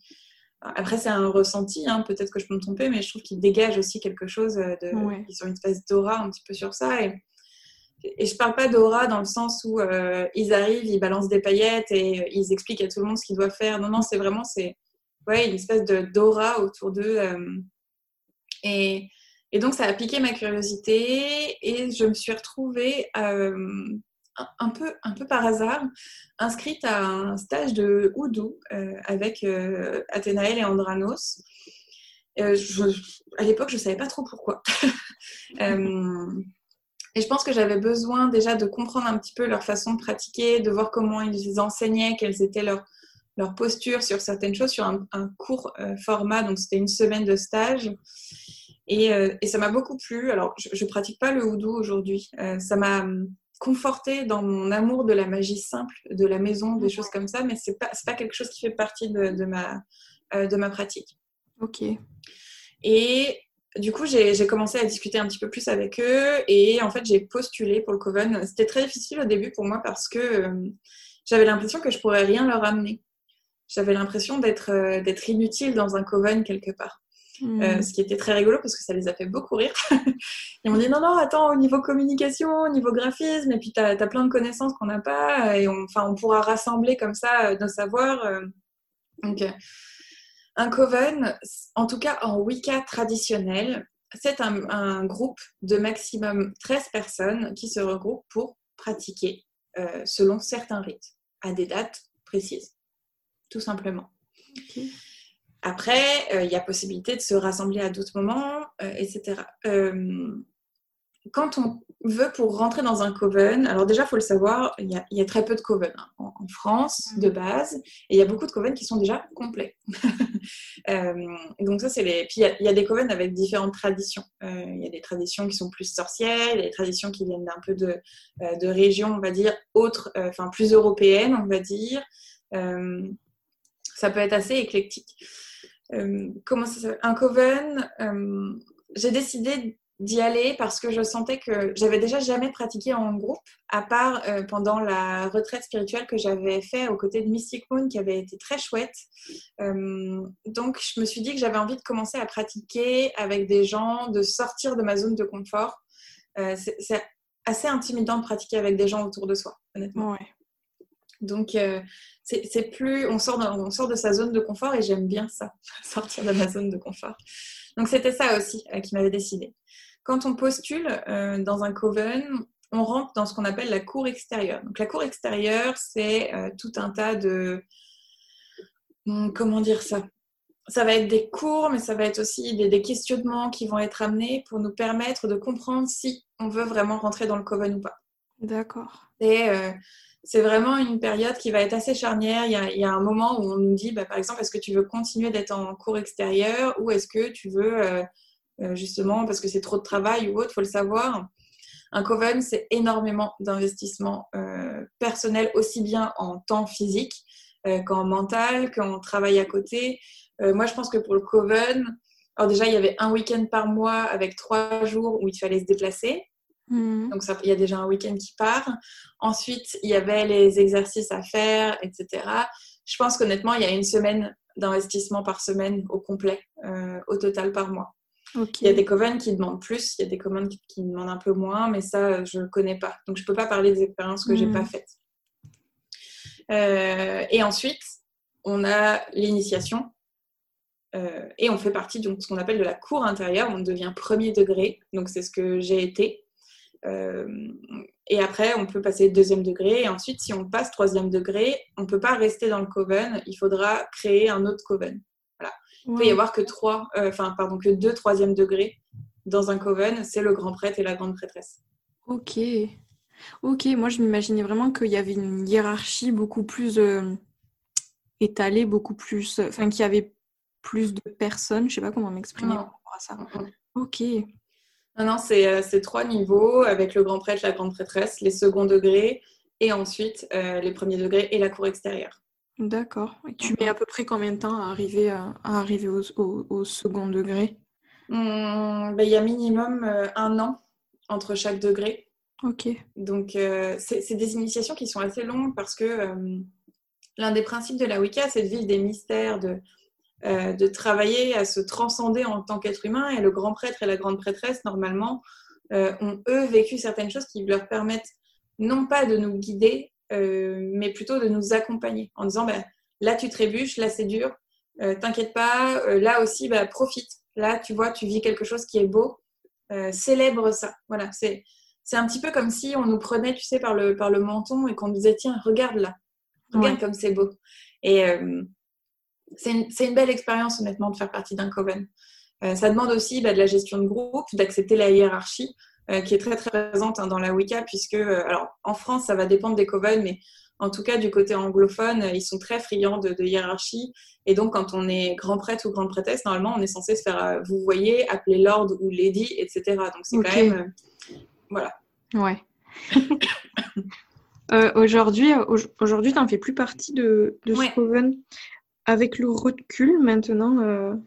après, c'est un ressenti. hein, Peut-être que je peux me tromper, mais je trouve qu'ils dégagent aussi quelque chose. De... Ouais. Ils ont une espèce d'aura un petit peu sur ça. Et, et je parle pas d'aura dans le sens où euh, ils arrivent, ils balancent des paillettes et ils expliquent à tout le monde ce qu'ils doivent faire. Non, non, c'est vraiment c'est ouais, une espèce de d'aura autour d'eux. euh, et, et donc, ça a piqué ma curiosité et je me suis retrouvée euh, un, peu, un peu par hasard inscrite à un stage de Oudou euh, avec euh, Athénaël et Andranos. À l'époque, je ne savais pas trop pourquoi. Et je pense que j'avais besoin déjà de comprendre un petit peu leur façon de pratiquer, de voir comment ils enseignaient, quelles étaient leurs leur posture sur certaines choses, sur un, court format. Donc, c'était une semaine de stage. Et, euh, et ça m'a beaucoup plu. Alors, je ne pratique pas le houdou aujourd'hui. Euh, ça m'a conforté dans mon amour de la magie simple, de la maison, des choses comme ça, mais ce n'est pas, quelque chose qui fait partie de, de ma, euh, de ma pratique. Ok. Et du coup, j'ai commencé à discuter un petit peu plus avec eux et en fait, j'ai postulé pour le Coven. C'était très difficile au début pour moi parce que euh, j'avais l'impression que je pourrais rien leur amener. J'avais l'impression d'être euh, d'être inutile dans un Coven quelque part. Hmm. Euh, ce qui était très rigolo parce que ça les a fait beaucoup rire. Ils m'ont dit non, non, attends, au niveau communication, au niveau graphisme, et puis tu as, plein de connaissances qu'on n'a pas, et on, enfin, on pourra rassembler comme ça euh, nos savoirs. euh. Donc, euh, un coven, en tout cas en Wicca traditionnel, c'est un, un groupe de maximum 13 personnes qui se regroupent pour pratiquer euh, selon certains rites, à des dates précises, tout simplement. Après, euh, il y a possibilité de se rassembler à d'autres moments, euh, etc. Euh, quand on veut pour rentrer dans un coven, alors déjà, il faut le savoir, il y, a, il y a très peu de coven hein, en, en France de base, et il y a beaucoup de coven qui sont déjà complets. donc ça, c'est les... Puis il y, a des coven avec différentes traditions. Il y a des traditions qui sont plus sorcières, il y a des traditions qui viennent d'un peu de, de régions, on va dire, autres, enfin plus européennes, on va dire. ça peut être assez éclectique. Comment ça Un coven, j'ai décidé d'y aller parce que je sentais que j'avais déjà jamais pratiqué en groupe, à part euh, pendant la retraite spirituelle que j'avais fait aux côtés de Mystic Moon, qui avait été très chouette. Euh, donc, je me suis dit que j'avais envie de commencer à pratiquer avec des gens, de sortir de ma zone de confort. Euh, c'est assez intimidant de pratiquer avec des gens autour de soi, honnêtement. Ouais. Donc, c'est plus, on sort, de, on sort de sa zone de confort et j'aime bien ça, sortir de ma zone de confort. Donc, c'était ça aussi qui m'avait décidé. Quand on postule euh, dans un coven, on rentre dans ce qu'on appelle la cour extérieure. Donc la cour extérieure, c'est euh, tout un tas de... Hmm, comment dire ça? Ça va être des cours, mais ça va être aussi des, questionnements qui vont être amenés pour nous permettre de comprendre si on veut vraiment rentrer dans le coven ou pas. D'accord. Et euh, c'est vraiment une période qui va être assez charnière. Il y a, un moment où on nous dit, bah, par exemple, est-ce que tu veux continuer d'être en cours extérieur ou est-ce que tu veux euh, justement parce que c'est trop de travail ou autre, il faut le savoir. Un coven, c'est énormément d'investissement euh, personnel, aussi bien en temps physique euh, qu'en mental, qu'en travail à côté. moi, je pense que pour le coven, alors déjà, il y avait un week-end par mois avec trois jours où il fallait se déplacer. Mmh. Donc, il y a déjà un week-end qui part. Ensuite, il y avait les exercices à faire, etc. Je pense qu'honnêtement, il y a une semaine d'investissement par semaine au complet, au total par mois. Il y a des coven qui demandent plus, il y a des coven qui, demandent un peu moins, mais ça, je ne connais pas. Donc, je ne peux pas parler des expériences que je n'ai pas hmm. faites. Euh, et ensuite, on a l'initiation. Euh, et on fait partie de ce qu'on appelle de la cour intérieure. On devient premier degré. Donc, c'est ce que j'ai été. Euh, et après, on peut passer deuxième degré. Et ensuite, si on passe troisième degré, on ne peut pas rester dans le coven. Il faudra créer un autre coven. Il peut y avoir que trois, euh, enfin, pardon, que deux troisième degrés dans un coven, c'est le grand prêtre et la grande prêtresse. Ok. Ok, moi je m'imaginais vraiment qu'il y avait une hiérarchie beaucoup plus euh, étalée, beaucoup plus. Enfin, qu'il y avait plus de personnes. Je sais pas comment m'exprimer par rapport à ça. Ok. Non, non, euh, c'est trois niveaux avec le grand prêtre, la grande prêtresse, les seconds degrés et ensuite les premiers degrés et la cour extérieure. D'accord. Et tu mets à peu près combien de temps à arriver, à, arriver au, second degré? Mmh, ben, Il y a minimum euh, un an entre chaque degré. Ok. Donc, euh, c'est des initiations qui sont assez longues parce que euh, l'un des principes de la Wicca, c'est de vivre des mystères, de, de travailler à se transcender en tant qu'être humain. Et le grand prêtre et la grande prêtresse, normalement, ont eux vécu certaines choses qui leur permettent non pas de nous guider, euh, mais plutôt de nous accompagner en disant bah, là tu trébuches, là c'est dur, euh, t'inquiète pas, euh, là aussi bah, profite, là tu vois, tu vis quelque chose qui est beau, célèbre ça. Voilà, c'est c'est un petit peu comme si on nous prenait, tu sais, par le, par le menton et qu'on nous disait, tiens, regarde là, regarde comme c'est beau. Et c'est une, une, belle expérience, honnêtement, de faire partie d'un coven. ça demande aussi bah, de la gestion de groupe, d'accepter la hiérarchie. Euh, qui est très très présente hein, dans la Wicca, puisque, euh, alors en France, ça va dépendre des coven, mais en tout cas du côté anglophone, ils sont très friands de, hiérarchie. Et donc, quand on est grand prêtre ou grande prêtresse, normalement, on est censé se faire, euh, vous voyez, appeler lord ou lady, etc. Donc, c'est quand même. voilà. Ouais. aujourd'hui, aujourd'hui, tu n'en fais plus partie de, de ce coven? Avec le recul maintenant,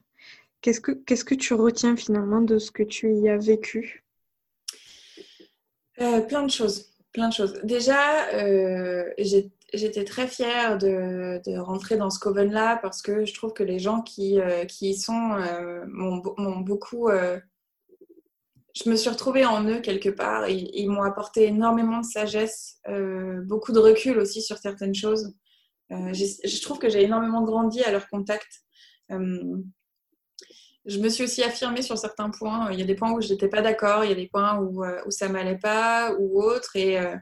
qu'est-ce que qu'est-ce que tu retiens finalement de ce que tu y as vécu? Euh, plein de choses. Déjà, euh, j'étais très fière de, rentrer dans ce coven-là parce que je trouve que les gens qui, euh, y sont m'ont beaucoup... je me suis retrouvée en eux quelque part. Ils m'ont apporté énormément de sagesse, beaucoup de recul aussi sur certaines choses. Je trouve que j'ai énormément grandi à leur contact je me suis aussi affirmée sur certains points. Il y a des points où je n'étais pas d'accord, il y a des points où, euh, où ça m'allait pas ou autre. Et euh,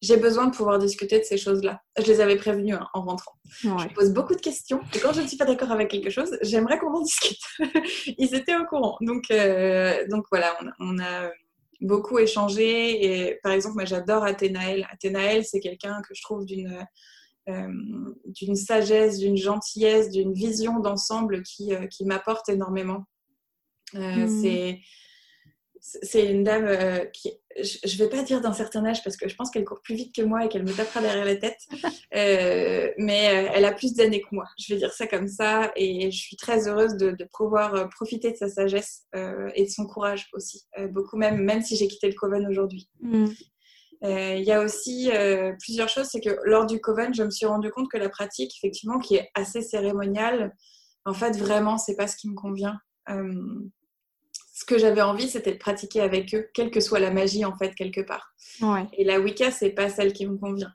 j'ai besoin de pouvoir discuter de ces choses-là. Je les avais prévenus hein, en rentrant. Je pose beaucoup de questions. Et quand je ne suis pas d'accord avec quelque chose, j'aimerais qu'on en discute. Ils étaient au courant. Donc, euh, donc voilà, on, a beaucoup échangé. Et par exemple, moi, j'adore Athénaël. Athénaël, c'est quelqu'un que je trouve d'une d'une sagesse, d'une gentillesse, d'une vision d'ensemble qui, qui m'apporte énormément. Mmh. C'est c'est une dame euh, qui, je ne vais pas dire d'un certain âge parce que je pense qu'elle court plus vite que moi et qu'elle me tapera derrière la tête, euh, mais euh, elle a plus d'années que moi. Je vais dire ça comme ça et je suis très heureuse de, pouvoir profiter de sa sagesse et de son courage aussi, beaucoup même, même si j'ai quitté le Coven aujourd'hui. Mm. Il y a aussi plusieurs choses, c'est que lors du Coven, je me suis rendu compte que la pratique, effectivement, qui est assez cérémoniale, en fait, vraiment, c'est pas ce qui me convient ce que j'avais envie, c'était de pratiquer avec eux, quelle que soit la magie, en fait, quelque part. Et la Wicca, c'est pas celle qui me convient.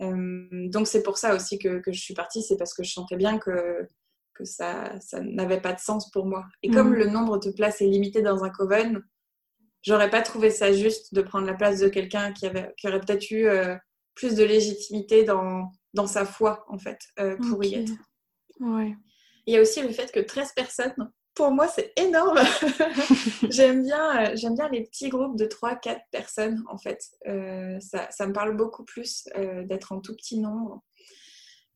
Euh, donc, c'est pour ça aussi que, je suis partie, c'est parce que je sentais bien que, que ça, ça n'avait pas de sens pour moi. Et comme mhm. le nombre de places est limité dans un coven, j'aurais pas trouvé ça juste de prendre la place de quelqu'un qui, avait, qui aurait peut-être eu euh, plus de légitimité dans, dans sa foi, en fait, euh, pour y être. Il y a aussi le fait que 13 personnes pour moi, c'est énorme. j'aime bien, euh, j'aime bien les petits groupes de 3-4 personnes, en fait. Ça, ça, me parle beaucoup plus d'être en tout petit nombre.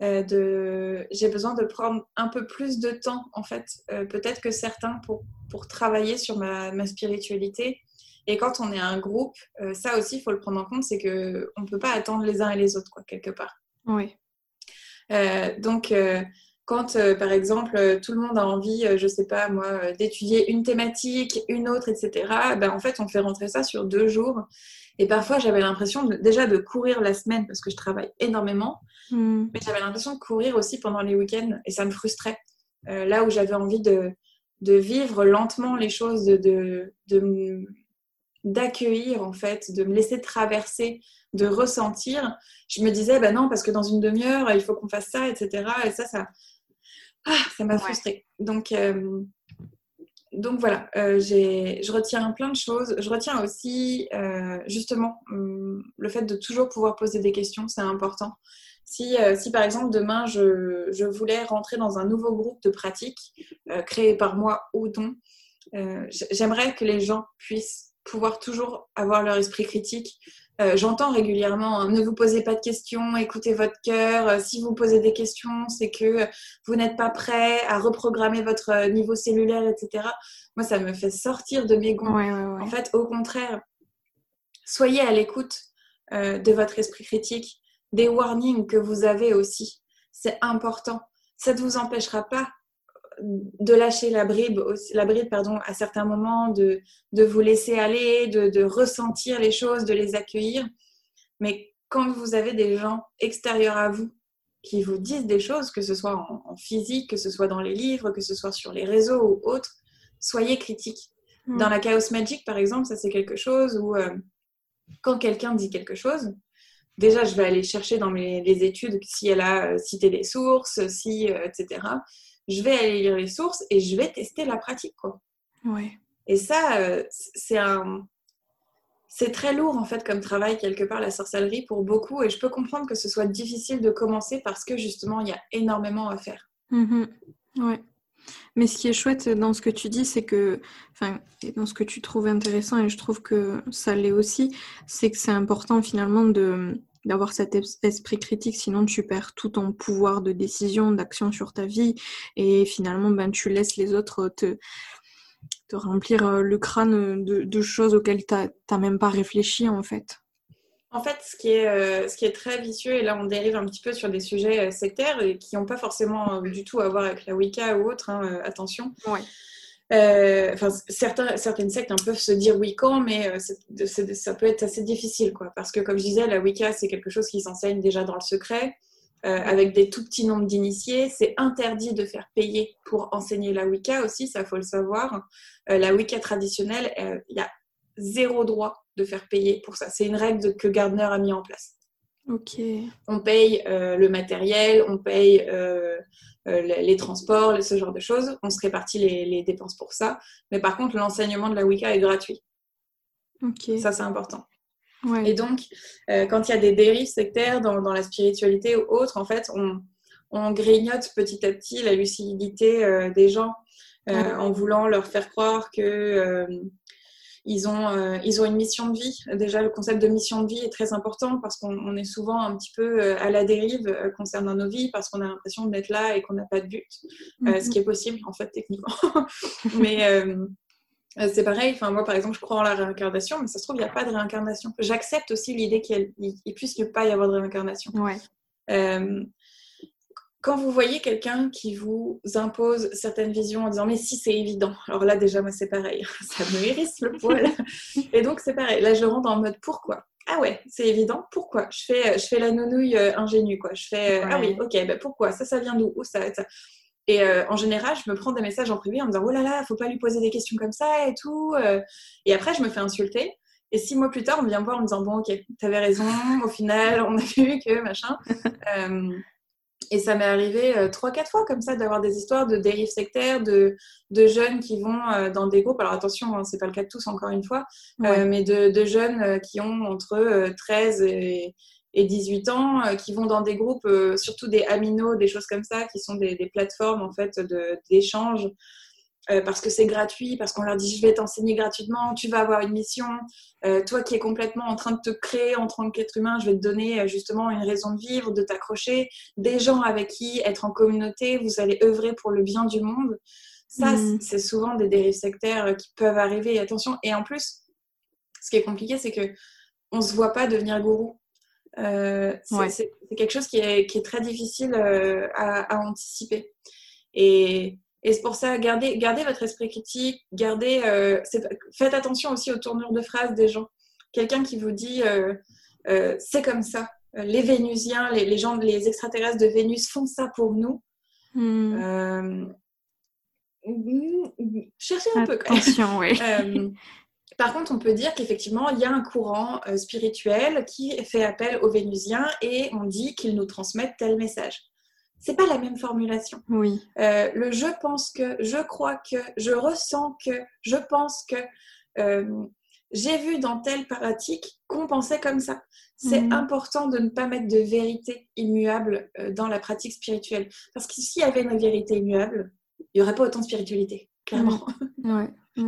de... J'ai besoin de prendre un peu plus de temps, en fait. Peut-être que certains pour, pour travailler sur ma, ma, spiritualité. Et quand on est un groupe, ça aussi, il faut le prendre en compte, c'est qu'on ne peut pas attendre les uns et les autres, quoi, quelque part. Oui. donc, quand, euh, par exemple, euh, tout le monde a envie, euh, je sais pas moi, d'étudier une thématique, une autre, etc., ben, en fait, on fait rentrer ça sur deux jours. Et parfois, j'avais l'impression déjà de courir la semaine parce que je travaille énormément, hmm. mais j'avais l'impression de courir aussi pendant les week-ends et ça me frustrait. là où j'avais envie de, de, vivre lentement les choses, de, de, d'accueillir en fait, de me laisser traverser, de ressentir, je me disais, ben non, parce que dans une demi-heure, il faut qu'on fasse ça, etc. Et ça, ça, ah, ça m'a frustrée. Donc, euh, donc voilà, euh, je retiens plein de choses. Je retiens aussi euh, justement hum, le fait de toujours pouvoir poser des questions, c'est important. Si, si, par exemple demain je, je, voulais rentrer dans un nouveau groupe de pratique créé par moi ou non, j'aimerais que les gens puissent pouvoir toujours avoir leur esprit critique, euh, j'entends régulièrement, hein, ne vous posez pas de questions, écoutez votre cœur. Euh, si vous posez des questions, c'est que vous n'êtes pas prêt à reprogrammer votre euh, niveau cellulaire, etc. Moi, ça me fait sortir de mes gonds. En fait, au contraire, soyez à l'écoute de votre esprit critique, des warnings que vous avez aussi. C'est important. Ça ne vous empêchera pas de lâcher la bride, la bride pardon, à certains moments, de, de vous laisser aller, de, de, ressentir les choses, de les accueillir. Mais quand vous avez des gens extérieurs à vous qui vous disent des choses, que ce soit en, physique, que ce soit dans les livres, que ce soit sur les réseaux ou autres, soyez critiques. Mm. Dans la Chaos Magic, par exemple, ça c'est quelque chose où euh, quand quelqu'un dit quelque chose, déjà je vais aller chercher dans mes, les études si elle a euh, cité des sources, si, euh, etc je vais aller lire les sources et je vais tester la pratique. Quoi. Ouais. Et ça, euh, c'est un. C'est très lourd en fait comme travail quelque part la sorcellerie pour beaucoup et je peux comprendre que ce soit difficile de commencer parce que justement il y a énormément à faire. Mm-hmm. Ouais. Mais ce qui est chouette dans ce que tu dis, c'est que, enfin, et dans ce que tu trouves intéressant, et je trouve que ça l'est aussi, c'est que c'est important finalement de, d'avoir cet esprit critique, sinon tu perds tout ton pouvoir de décision, d'action sur ta vie, et finalement ben, tu laisses les autres te, te remplir euh, le crâne de, choses auxquelles tu n'as même pas réfléchi en fait. En fait, ce qui, est, euh, ce qui est très vicieux, et là on dérive un petit peu sur des sujets euh, sectaires et qui n'ont pas forcément du tout à voir avec la Wicca ou autre, hein, attention. Ouais. Euh, enfin, certaines sectes peuvent se dire Wiccan, mais euh, ça peut être assez difficile, quoi. Parce que, comme je disais, la Wicca, c'est quelque chose qui s'enseigne déjà dans le secret, euh, avec des tout petits nombres d'initiés. C'est interdit de faire payer pour enseigner la Wicca aussi, ça faut le savoir. la Wicca traditionnelle, il y a zéro droit de faire payer pour ça. C'est une règle que Gardner a mis en place. Ok. On paye le matériel, on paye euh, les transports, ce genre de choses. On se répartit les, dépenses pour ça. Mais par contre, l'enseignement de la Wicca est gratuit. Ça, c'est important. Et donc, euh, quand il y a des dérives sectaires dans, la spiritualité ou autre, en fait, on, grignote petit à petit la lucidité euh, des gens en voulant leur faire croire que ils ont, euh, ils ont une mission de vie. Déjà, le concept de mission de vie est très important parce qu'on est souvent un petit peu euh, à la dérive euh, concernant nos vies parce qu'on a l'impression d'être là et qu'on n'a pas de but, ce mhm. qui est possible en fait techniquement. mais c'est pareil, enfin, moi par exemple, je crois en la réincarnation, mais ça se trouve, il n'y a pas de réincarnation. J'accepte aussi l'idée qu'il puisse ne pas y avoir de réincarnation. Ouais quand vous voyez quelqu'un qui vous impose certaines visions en disant mais si c'est évident, alors là déjà moi c'est pareil, ça me hérisse le poil. Et donc c'est pareil, là je rentre en mode pourquoi? Ah ouais, c'est évident, pourquoi? Je fais, je fais la nounouille euh, ingénue quoi. Je fais ah oui, ok, ben pourquoi? Ça, ça vient d'où? Ça, ça? Et euh, en général, je me prends des messages en privé en me disant oh là là, faut pas lui poser des questions comme ça et tout. Euh. Et après, je me fais insulter. Et six mois plus tard, on vient me voir en me disant bon ok, t'avais raison. Au final, on a vu que machin. Et ça m'est arrivé euh, trois, quatre fois comme ça d'avoir des histoires de dérives sectaires, de, de jeunes qui vont euh, dans des groupes. Alors attention, hein, c'est pas le cas de tous encore une fois, euh, mais de, de, jeunes qui ont entre 13 et, et 18 ans, qui vont dans des groupes, surtout des aminos, des choses comme ça, qui sont des, des plateformes en fait d'échange euh, parce que c'est gratuit, parce qu'on leur dit je vais t'enseigner gratuitement, tu vas avoir une mission. Euh, toi qui es complètement en train de te créer en tant qu'être humain, je vais te donner euh, justement une raison de vivre, de t'accrocher, des gens avec qui être en communauté, vous allez œuvrer pour le bien du monde. Ça, mm. c'est souvent des dérives sectaires qui peuvent arriver. Attention. Et en plus, ce qui est compliqué, c'est que on se voit pas devenir gourou. c'est quelque chose qui est, qui est très difficile à, à anticiper. Et et c'est pour ça, gardez, gardez votre esprit critique, gardez, euh, faites attention aussi aux tournures de phrases des gens. Quelqu'un qui vous dit euh, euh, c'est comme ça, les Vénusiens, les, gens, les extraterrestres de Vénus font ça pour nous. Hmm. cherchez un peu. Attention, oui. Par contre, on peut dire qu'effectivement, il y a un courant spirituel qui fait appel aux Vénusiens et on dit qu'ils nous transmettent tel message c'est pas la même formulation. Oui. Euh, le je pense que, je crois que, je ressens que, je pense que, euh, j'ai vu dans telle pratique qu'on pensait comme ça. C'est mhm. important de ne pas mettre de vérité immuable euh, dans la pratique spirituelle. Parce que s'il y avait une vérité immuable, il n'y aurait pas autant de spiritualité, clairement. Oui,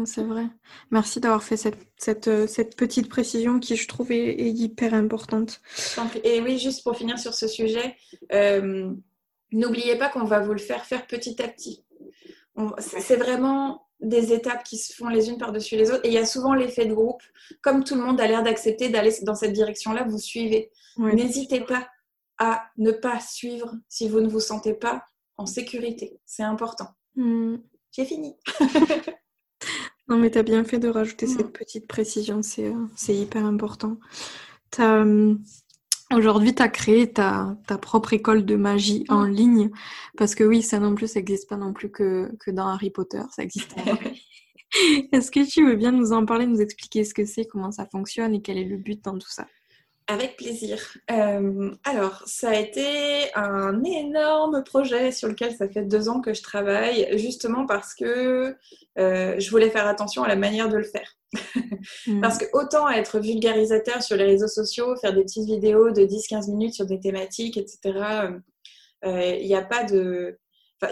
c'est vrai. Merci d'avoir fait cette, cette, cette, petite précision qui, je trouve, est, hyper importante. Et oui, juste pour finir sur ce sujet, N'oubliez pas qu'on va vous le faire faire petit à petit. C'est vraiment des étapes qui se font les unes par-dessus les autres. Et il y a souvent l'effet de groupe. Comme tout le monde a l'air d'accepter d'aller dans cette direction-là, vous suivez. N'hésitez pas à ne pas suivre si vous ne vous sentez pas en sécurité. C'est important. Hmm. J'ai fini. non, mais tu as bien fait de rajouter cette petite précision. C'est euh, hyper important. Tu as, Aujourd'hui, tu as créé ta, propre école de magie en ligne, parce que oui, ça non plus, ça n'existe pas non plus que, que dans Harry Potter, ça existe. Est-ce que tu veux bien nous en parler, nous expliquer ce que c'est, comment ça fonctionne et quel est le but dans tout ça? Avec plaisir. Euh, alors, ça a été un énorme projet sur lequel ça fait deux ans que je travaille, justement parce que euh, je voulais faire attention à la manière de le faire. Mm. Parce que autant être vulgarisateur sur les réseaux sociaux, faire des petites vidéos de 10-15 minutes sur des thématiques, etc., euh, il n'y a pas de...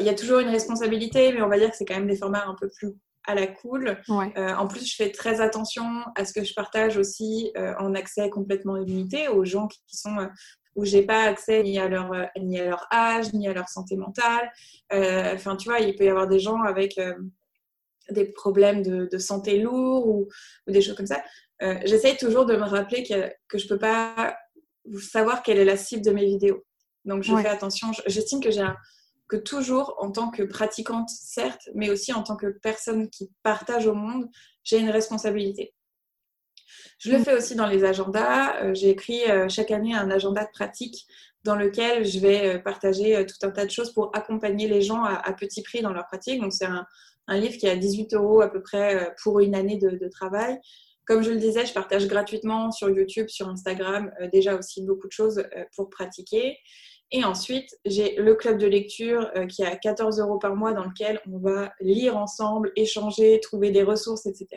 il y a toujours une responsabilité, mais on va dire que c'est quand même des formats un peu plus à la cool. Euh, en plus, je fais très attention à ce que je partage aussi euh, en accès complètement illimité aux gens qui sont euh, où j'ai pas accès ni à leur ni à leur âge ni à leur santé mentale. Enfin, tu vois, il peut y avoir des gens avec des problèmes de, santé lourds ou, des choses comme ça. J'essaye toujours de me rappeler que, que je peux pas savoir quelle est la cible de mes vidéos. Donc, je fais attention. J'estime que j'ai un que toujours, en tant que pratiquante, certes, mais aussi en tant que personne qui partage au monde, j'ai une responsabilité. Je le mm. fais aussi dans les agendas. Euh, j'ai écrit euh, chaque année un agenda de pratique dans lequel je vais euh, partager tout un tas de choses pour accompagner les gens à, petit prix dans leur pratique. Donc, c'est un, livre qui est à 18 euros à peu près pour une année de, travail. Comme je le disais, je partage gratuitement sur YouTube, sur Instagram, déjà aussi beaucoup de choses pour pratiquer. Et ensuite, j'ai le club de lecture euh, qui est à 14 euros par mois dans lequel on va lire ensemble, échanger, trouver des ressources, etc.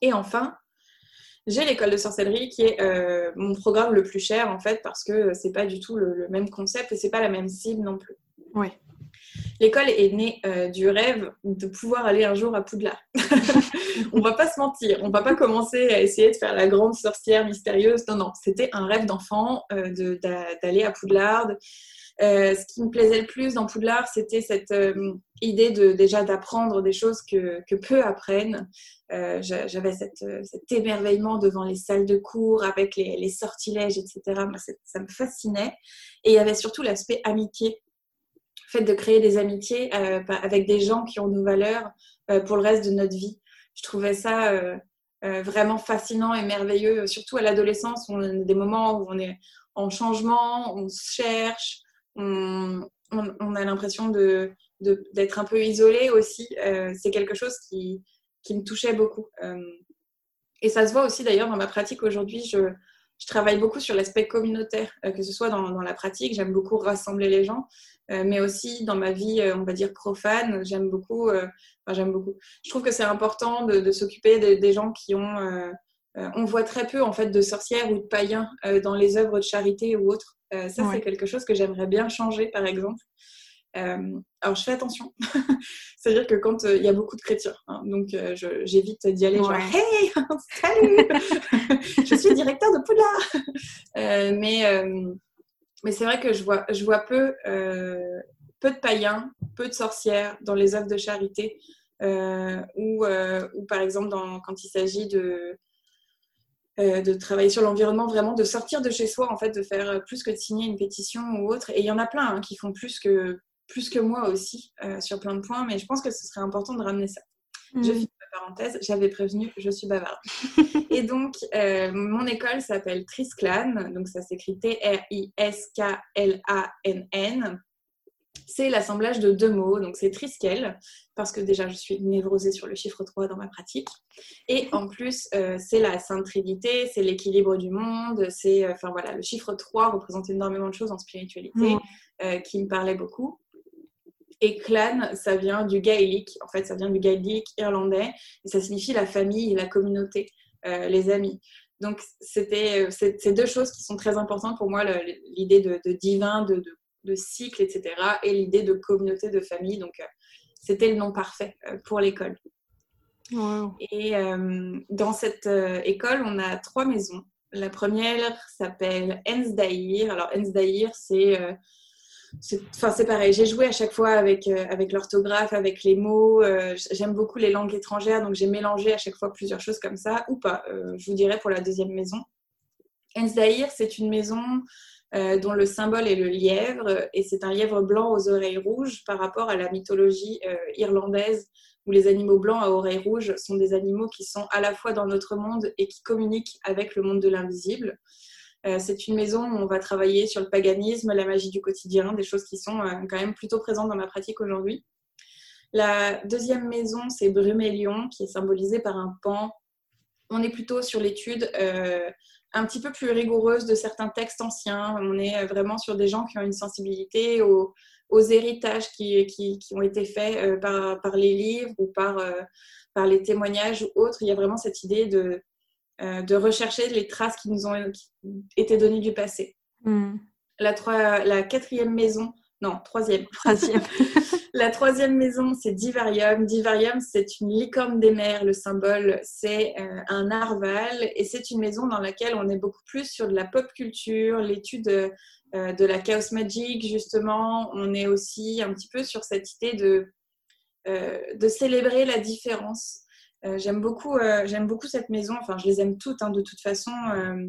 Et enfin, j'ai l'école de sorcellerie qui est euh, mon programme le plus cher en fait parce que c'est pas du tout le, même concept et c'est pas la même cible non plus. Oui. L'école est née du rêve de pouvoir aller un jour à Poudlard. on va pas se mentir, on va pas commencer à essayer de faire la grande sorcière mystérieuse. Non, non, c'était un rêve d'enfant d'aller à Poudlard. ce qui me plaisait le plus dans Poudlard, c'était cette idée de déjà d'apprendre des choses que, que peu apprennent. Euh, j'avais euh, cet émerveillement devant les salles de cours avec les, sortilèges, etc. ça me fascinait. Et il y avait surtout l'aspect amitié, fait de créer des amitiés euh, avec des gens qui ont nos valeurs pour le reste de notre vie. Je trouvais ça vraiment fascinant et merveilleux, surtout à l'adolescence, on a des moments où on est en changement, on se cherche, on, a l'impression de d'être un peu isolé aussi. c'est quelque chose qui, qui me touchait beaucoup. Euh, et ça se voit aussi d'ailleurs dans ma pratique aujourd'hui. Je, je travaille beaucoup sur l'aspect communautaire, euh, que ce soit dans, dans la pratique, j'aime beaucoup rassembler les gens, euh, mais aussi dans ma vie, on va dire profane, j'aime beaucoup, enfin, j'aime beaucoup. Je trouve que c'est important de, s'occuper des gens qui ont, on voit très peu en fait de sorcières ou de païens dans les œuvres de charité ou autres. ça, c'est quelque chose que j'aimerais bien changer, par exemple. Euh, alors, je fais attention. C'est-à-dire que quand euh, il y a beaucoup de chrétiens, hein, donc euh, j'évite d'y aller genre Hey, salut Je suis directeur de Poudlard Mais, mais c'est vrai que je vois, je vois peu, peu de païens, peu de sorcières dans les œuvres de charité, ou, ou par exemple dans, quand il s'agit de, de travailler sur l'environnement, vraiment de sortir de chez soi, en fait, de faire plus que de signer une pétition ou autre. Et il y en a plein hein, qui font plus que, plus que moi aussi euh, sur plein de points, mais je pense que ce serait important de ramener ça. Je mm. finis ma parenthèse, j'avais prévenu, je suis bavarde. et donc, euh, mon école s'appelle Trisklan, donc ça s'écrit T-R-I-S-K-L-A-N-N. C'est l'assemblage de deux mots, donc c'est Triskel, parce que déjà je suis névrosée sur le chiffre 3 dans ma pratique. Et en plus, euh, c'est la Sainte Trinité, c'est l'équilibre du monde, c'est, enfin voilà, le chiffre 3 représente énormément de choses en spiritualité qui me parlaient beaucoup. Et clan, ça vient du gaélique. En fait, ça vient du gaélique irlandais. Et ça signifie la famille la communauté, euh, les amis. Donc, c'était euh, ces deux choses qui sont très importantes pour moi, l'idée de, divin, de, de, cycle, etc. Et l'idée de communauté, de famille. Donc, euh, c'était le nom parfait pour l'école. Et dans cette école, on a trois maisons. La première s'appelle Ensdaïr. Alors, Ensdaïr, c'est Enfin, c'est pareil. J'ai joué à chaque fois avec, euh, avec l'orthographe, avec les mots. Euh, j'aime beaucoup les langues étrangères, donc j'ai mélangé à chaque fois plusieurs choses comme ça, ou pas. Euh, je vous dirai pour la deuxième maison. Ensdaïr, c'est une maison dont le symbole est le lièvre, et c'est un lièvre blanc aux oreilles rouges par rapport à la mythologie irlandaise, où les animaux blancs à oreilles rouges sont des animaux qui sont à la fois dans notre monde et qui communiquent avec le monde de l'invisible. Euh, c'est une maison où on va travailler sur le paganisme, la magie du quotidien, des choses qui sont euh, quand même plutôt présentes dans ma pratique aujourd'hui. La deuxième maison, c'est Brumélion, qui est symbolisée par un pan. On est plutôt sur l'étude euh, un petit peu plus rigoureuse de certains textes anciens. On est vraiment sur des gens qui ont une sensibilité aux, héritages qui, ont été faits par, les livres ou par, par les témoignages ou autres. Il y a vraiment cette idée de, euh, de rechercher les traces qui nous ont été données du passé. Hmm. La, la quatrième maison, non, troisième. Troisième. la troisième maison, c'est Divarium. Divarium, c'est une licorne des mers. Le symbole, c'est euh, un narval. Et c'est une maison dans laquelle on est beaucoup plus sur de la pop culture, l'étude euh, de la chaos magic, justement. On est aussi un petit peu sur cette idée de, de célébrer la différence. Euh, j'aime beaucoup, euh, j'aime beaucoup cette maison. Enfin, je les aime toutes hein, de toute façon, euh,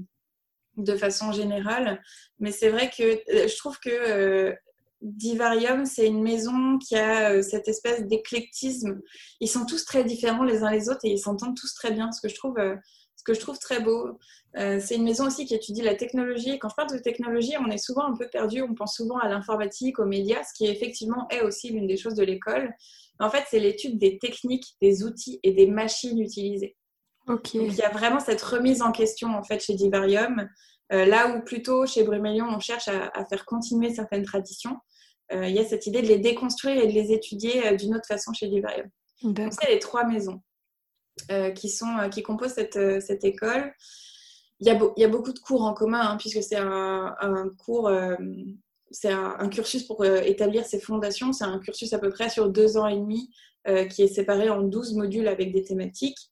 de façon générale. Mais c'est vrai que je trouve que Divarium, c'est une maison qui a cette espèce d'éclectisme. Ils sont tous très différents les uns les autres et ils s'entendent tous très bien, ce que je trouve, ce que je trouve très beau. c'est une maison aussi qui étudie la technologie. Quand je parle de technologie, on est souvent un peu perdu. On pense souvent à l'informatique, aux médias, ce qui effectivement est aussi l'une des choses de l'école. En fait, c'est l'étude des techniques, des outils et des machines utilisées. Donc, il y a vraiment cette remise en question en fait chez Divarium, euh, là où plutôt chez Brumélion, on cherche à, faire continuer certaines traditions. Euh, il y a cette idée de les déconstruire et de les étudier euh, d'une autre façon chez Divarium. Donc, c'est les trois maisons qui, sont, qui composent cette, cette école. Il y, a il y, a beaucoup de cours en commun, hein, puisque c'est un, un, cours c'est un, cursus pour établir ses fondations. C'est un cursus à peu près sur deux ans et demi qui est séparé en 12 modules avec des thématiques.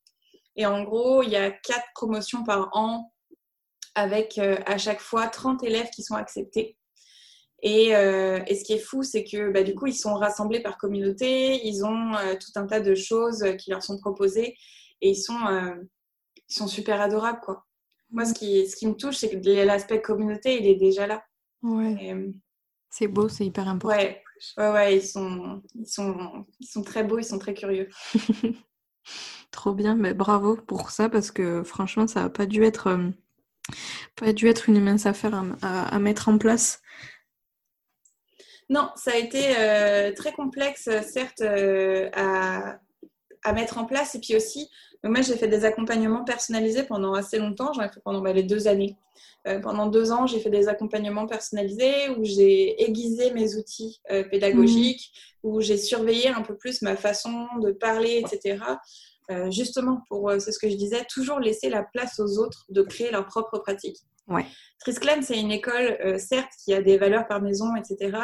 Et en gros, il y a quatre promotions par an avec à chaque fois 30 élèves qui sont acceptés. Et, et, ce qui est fou, c'est que bah, du coup, ils sont rassemblés par communauté, ils ont tout un tas de choses qui leur sont proposées et ils sont, ils sont super adorables. Quoi. Moi, ce qui, ce qui me touche, c'est que l'aspect communauté, il est déjà là. Ouais. Euh, c'est beau, c'est hyper important. Ouais, ouais, ouais ils, sont, ils, sont, ils sont très beaux, ils sont très curieux. Trop bien, mais bravo pour ça parce que franchement, ça n'a pas dû être, euh, pas dû être une immense affaire à, à, mettre en place. Non, ça a été euh, très complexe, certes, à, à, mettre en place. Et puis aussi, moi, j'ai fait des accompagnements personnalisés pendant assez longtemps. J'en ai fait pendant bah, les deux années. Euh, pendant deux ans, j'ai fait des accompagnements personnalisés où j'ai aiguisé mes outils euh, pédagogiques, mmh. où j'ai surveillé un peu plus ma façon de parler, etc. Euh, justement, pour, c'est ce que je disais, toujours laisser la place aux autres de créer leur propre pratique. Ouais. Trisclan, c'est une école, certes, qui a des valeurs par maison, etc.,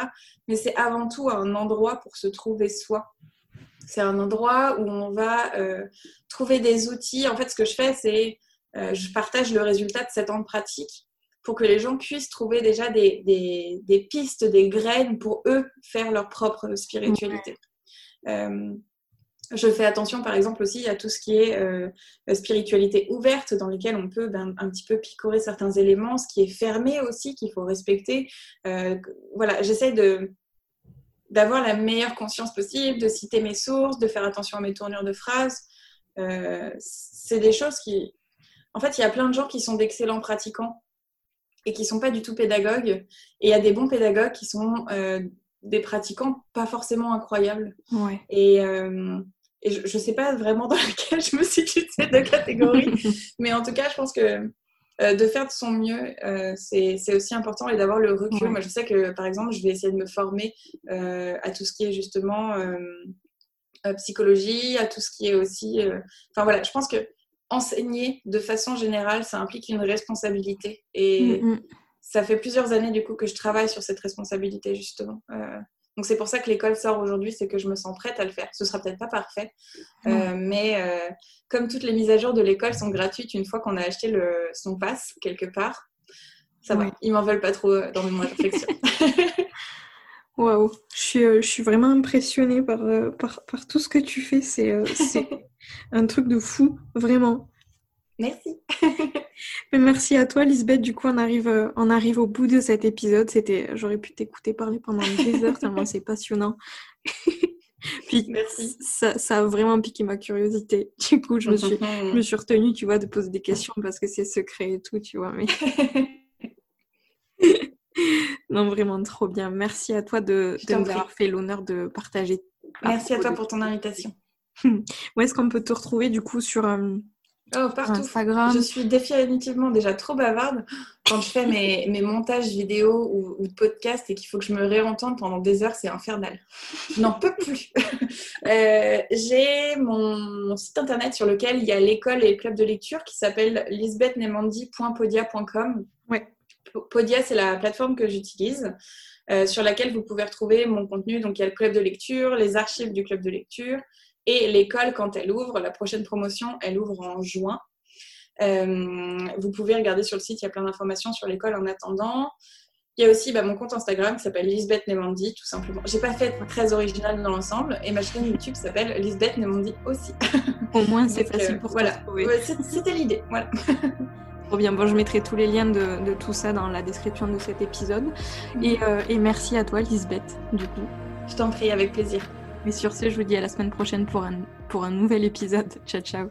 mais c'est avant tout un endroit pour se trouver soi. C'est un endroit où on va trouver des outils. En fait, ce que je fais, c'est je partage le résultat de sept ans de pratique pour que les gens puissent trouver déjà des, pistes, des graines pour eux faire leur propre spiritualité. Euh, je fais attention, par exemple, aussi à tout ce qui est euh, spiritualité ouverte, dans lesquelles on peut ben, un petit peu picorer certains éléments, ce qui est fermé aussi, qu'il faut respecter. Euh, voilà, j'essaie de d'avoir la meilleure conscience possible, de citer mes sources, de faire attention à mes tournures de phrases. c'est des choses qui... En fait, il y a plein de gens qui sont d'excellents pratiquants et qui sont pas du tout pédagogues. Et il y a des bons pédagogues qui sont euh, des pratiquants pas forcément incroyables. Et, euh, et, je ne sais pas vraiment dans laquelle je me situe de ces deux catégories, mais en tout cas, je pense que euh, de faire de son mieux, c'est aussi important et d'avoir le recul. Moi, je sais que, par exemple, je vais essayer de me former à tout ce qui est justement psychologie, à tout ce qui est aussi... Enfin voilà, je pense que enseigner de façon générale, ça implique une responsabilité. Et mm, mm. ça fait plusieurs années du coup que je travaille sur cette responsabilité justement. Euh, donc c'est pour ça que l'école sort aujourd'hui, c'est que je me sens prête à le faire. Ce sera peut-être pas parfait, euh, mais euh, comme toutes les mises à jour de l'école sont gratuites une fois qu'on a acheté le, son pass quelque part, ça va. Ils m'en veulent pas trop dans mes mois de réflexion. Waouh, je suis, vraiment impressionnée par, par, par, tout ce que tu fais. C'est un truc de fou, vraiment. Merci. Mais merci à toi, Lisbeth. Du coup, on arrive, euh, on arrive au bout de cet épisode. C'était, j'aurais pu t'écouter parler pendant des heures tellement c'est passionnant. Puis merci. Ça, ça, a vraiment piqué ma curiosité. Du coup, je me suis, je me suis retenue, tu vois, de poser des questions parce que c'est secret et tout, tu vois. Mais non, vraiment trop bien. Merci à toi de, de nous avoir fait l'honneur de partager. Merci à toi pour ton invitation. Où est-ce qu'on peut te retrouver du coup sur euh, oh, partout. Instagram Je suis définitivement déjà trop bavarde quand je fais mes, mes montages vidéo ou, de podcast et qu'il faut que je me réentende pendant des heures, c'est infernal. Je n'en peux plus. Euh, j'ai mon, site internet sur lequel il y a l'école et le club de lecture qui s'appelle lisbethnemandy.podia.com. Ouais. Podia, c'est la plateforme que j'utilise. Euh, sur laquelle vous pouvez retrouver mon contenu. Donc, il y a le club de lecture, les archives du club de lecture, et l'école, quand elle ouvre, la prochaine promotion, elle ouvre en juin. Euh, vous pouvez regarder sur le site, il y a plein d'informations sur l'école en attendant. Il y a aussi bah, mon compte Instagram qui s'appelle Lisbeth Nemandi, tout simplement. J'ai pas fait très original dans l'ensemble et ma chaîne YouTube s'appelle Lisbeth Nemandi aussi. Au moins, c'est facile pour voilà. C'était l'idée. Voilà. Trop bien. Bon, je mettrai tous les liens de, tout ça dans la description de cet épisode. Et, euh, et merci à toi, Lisbeth, du coup. Je t'en prie, avec plaisir. Et sur ce, je vous dis à la semaine prochaine pour un, pour un nouvel épisode. Ciao, ciao.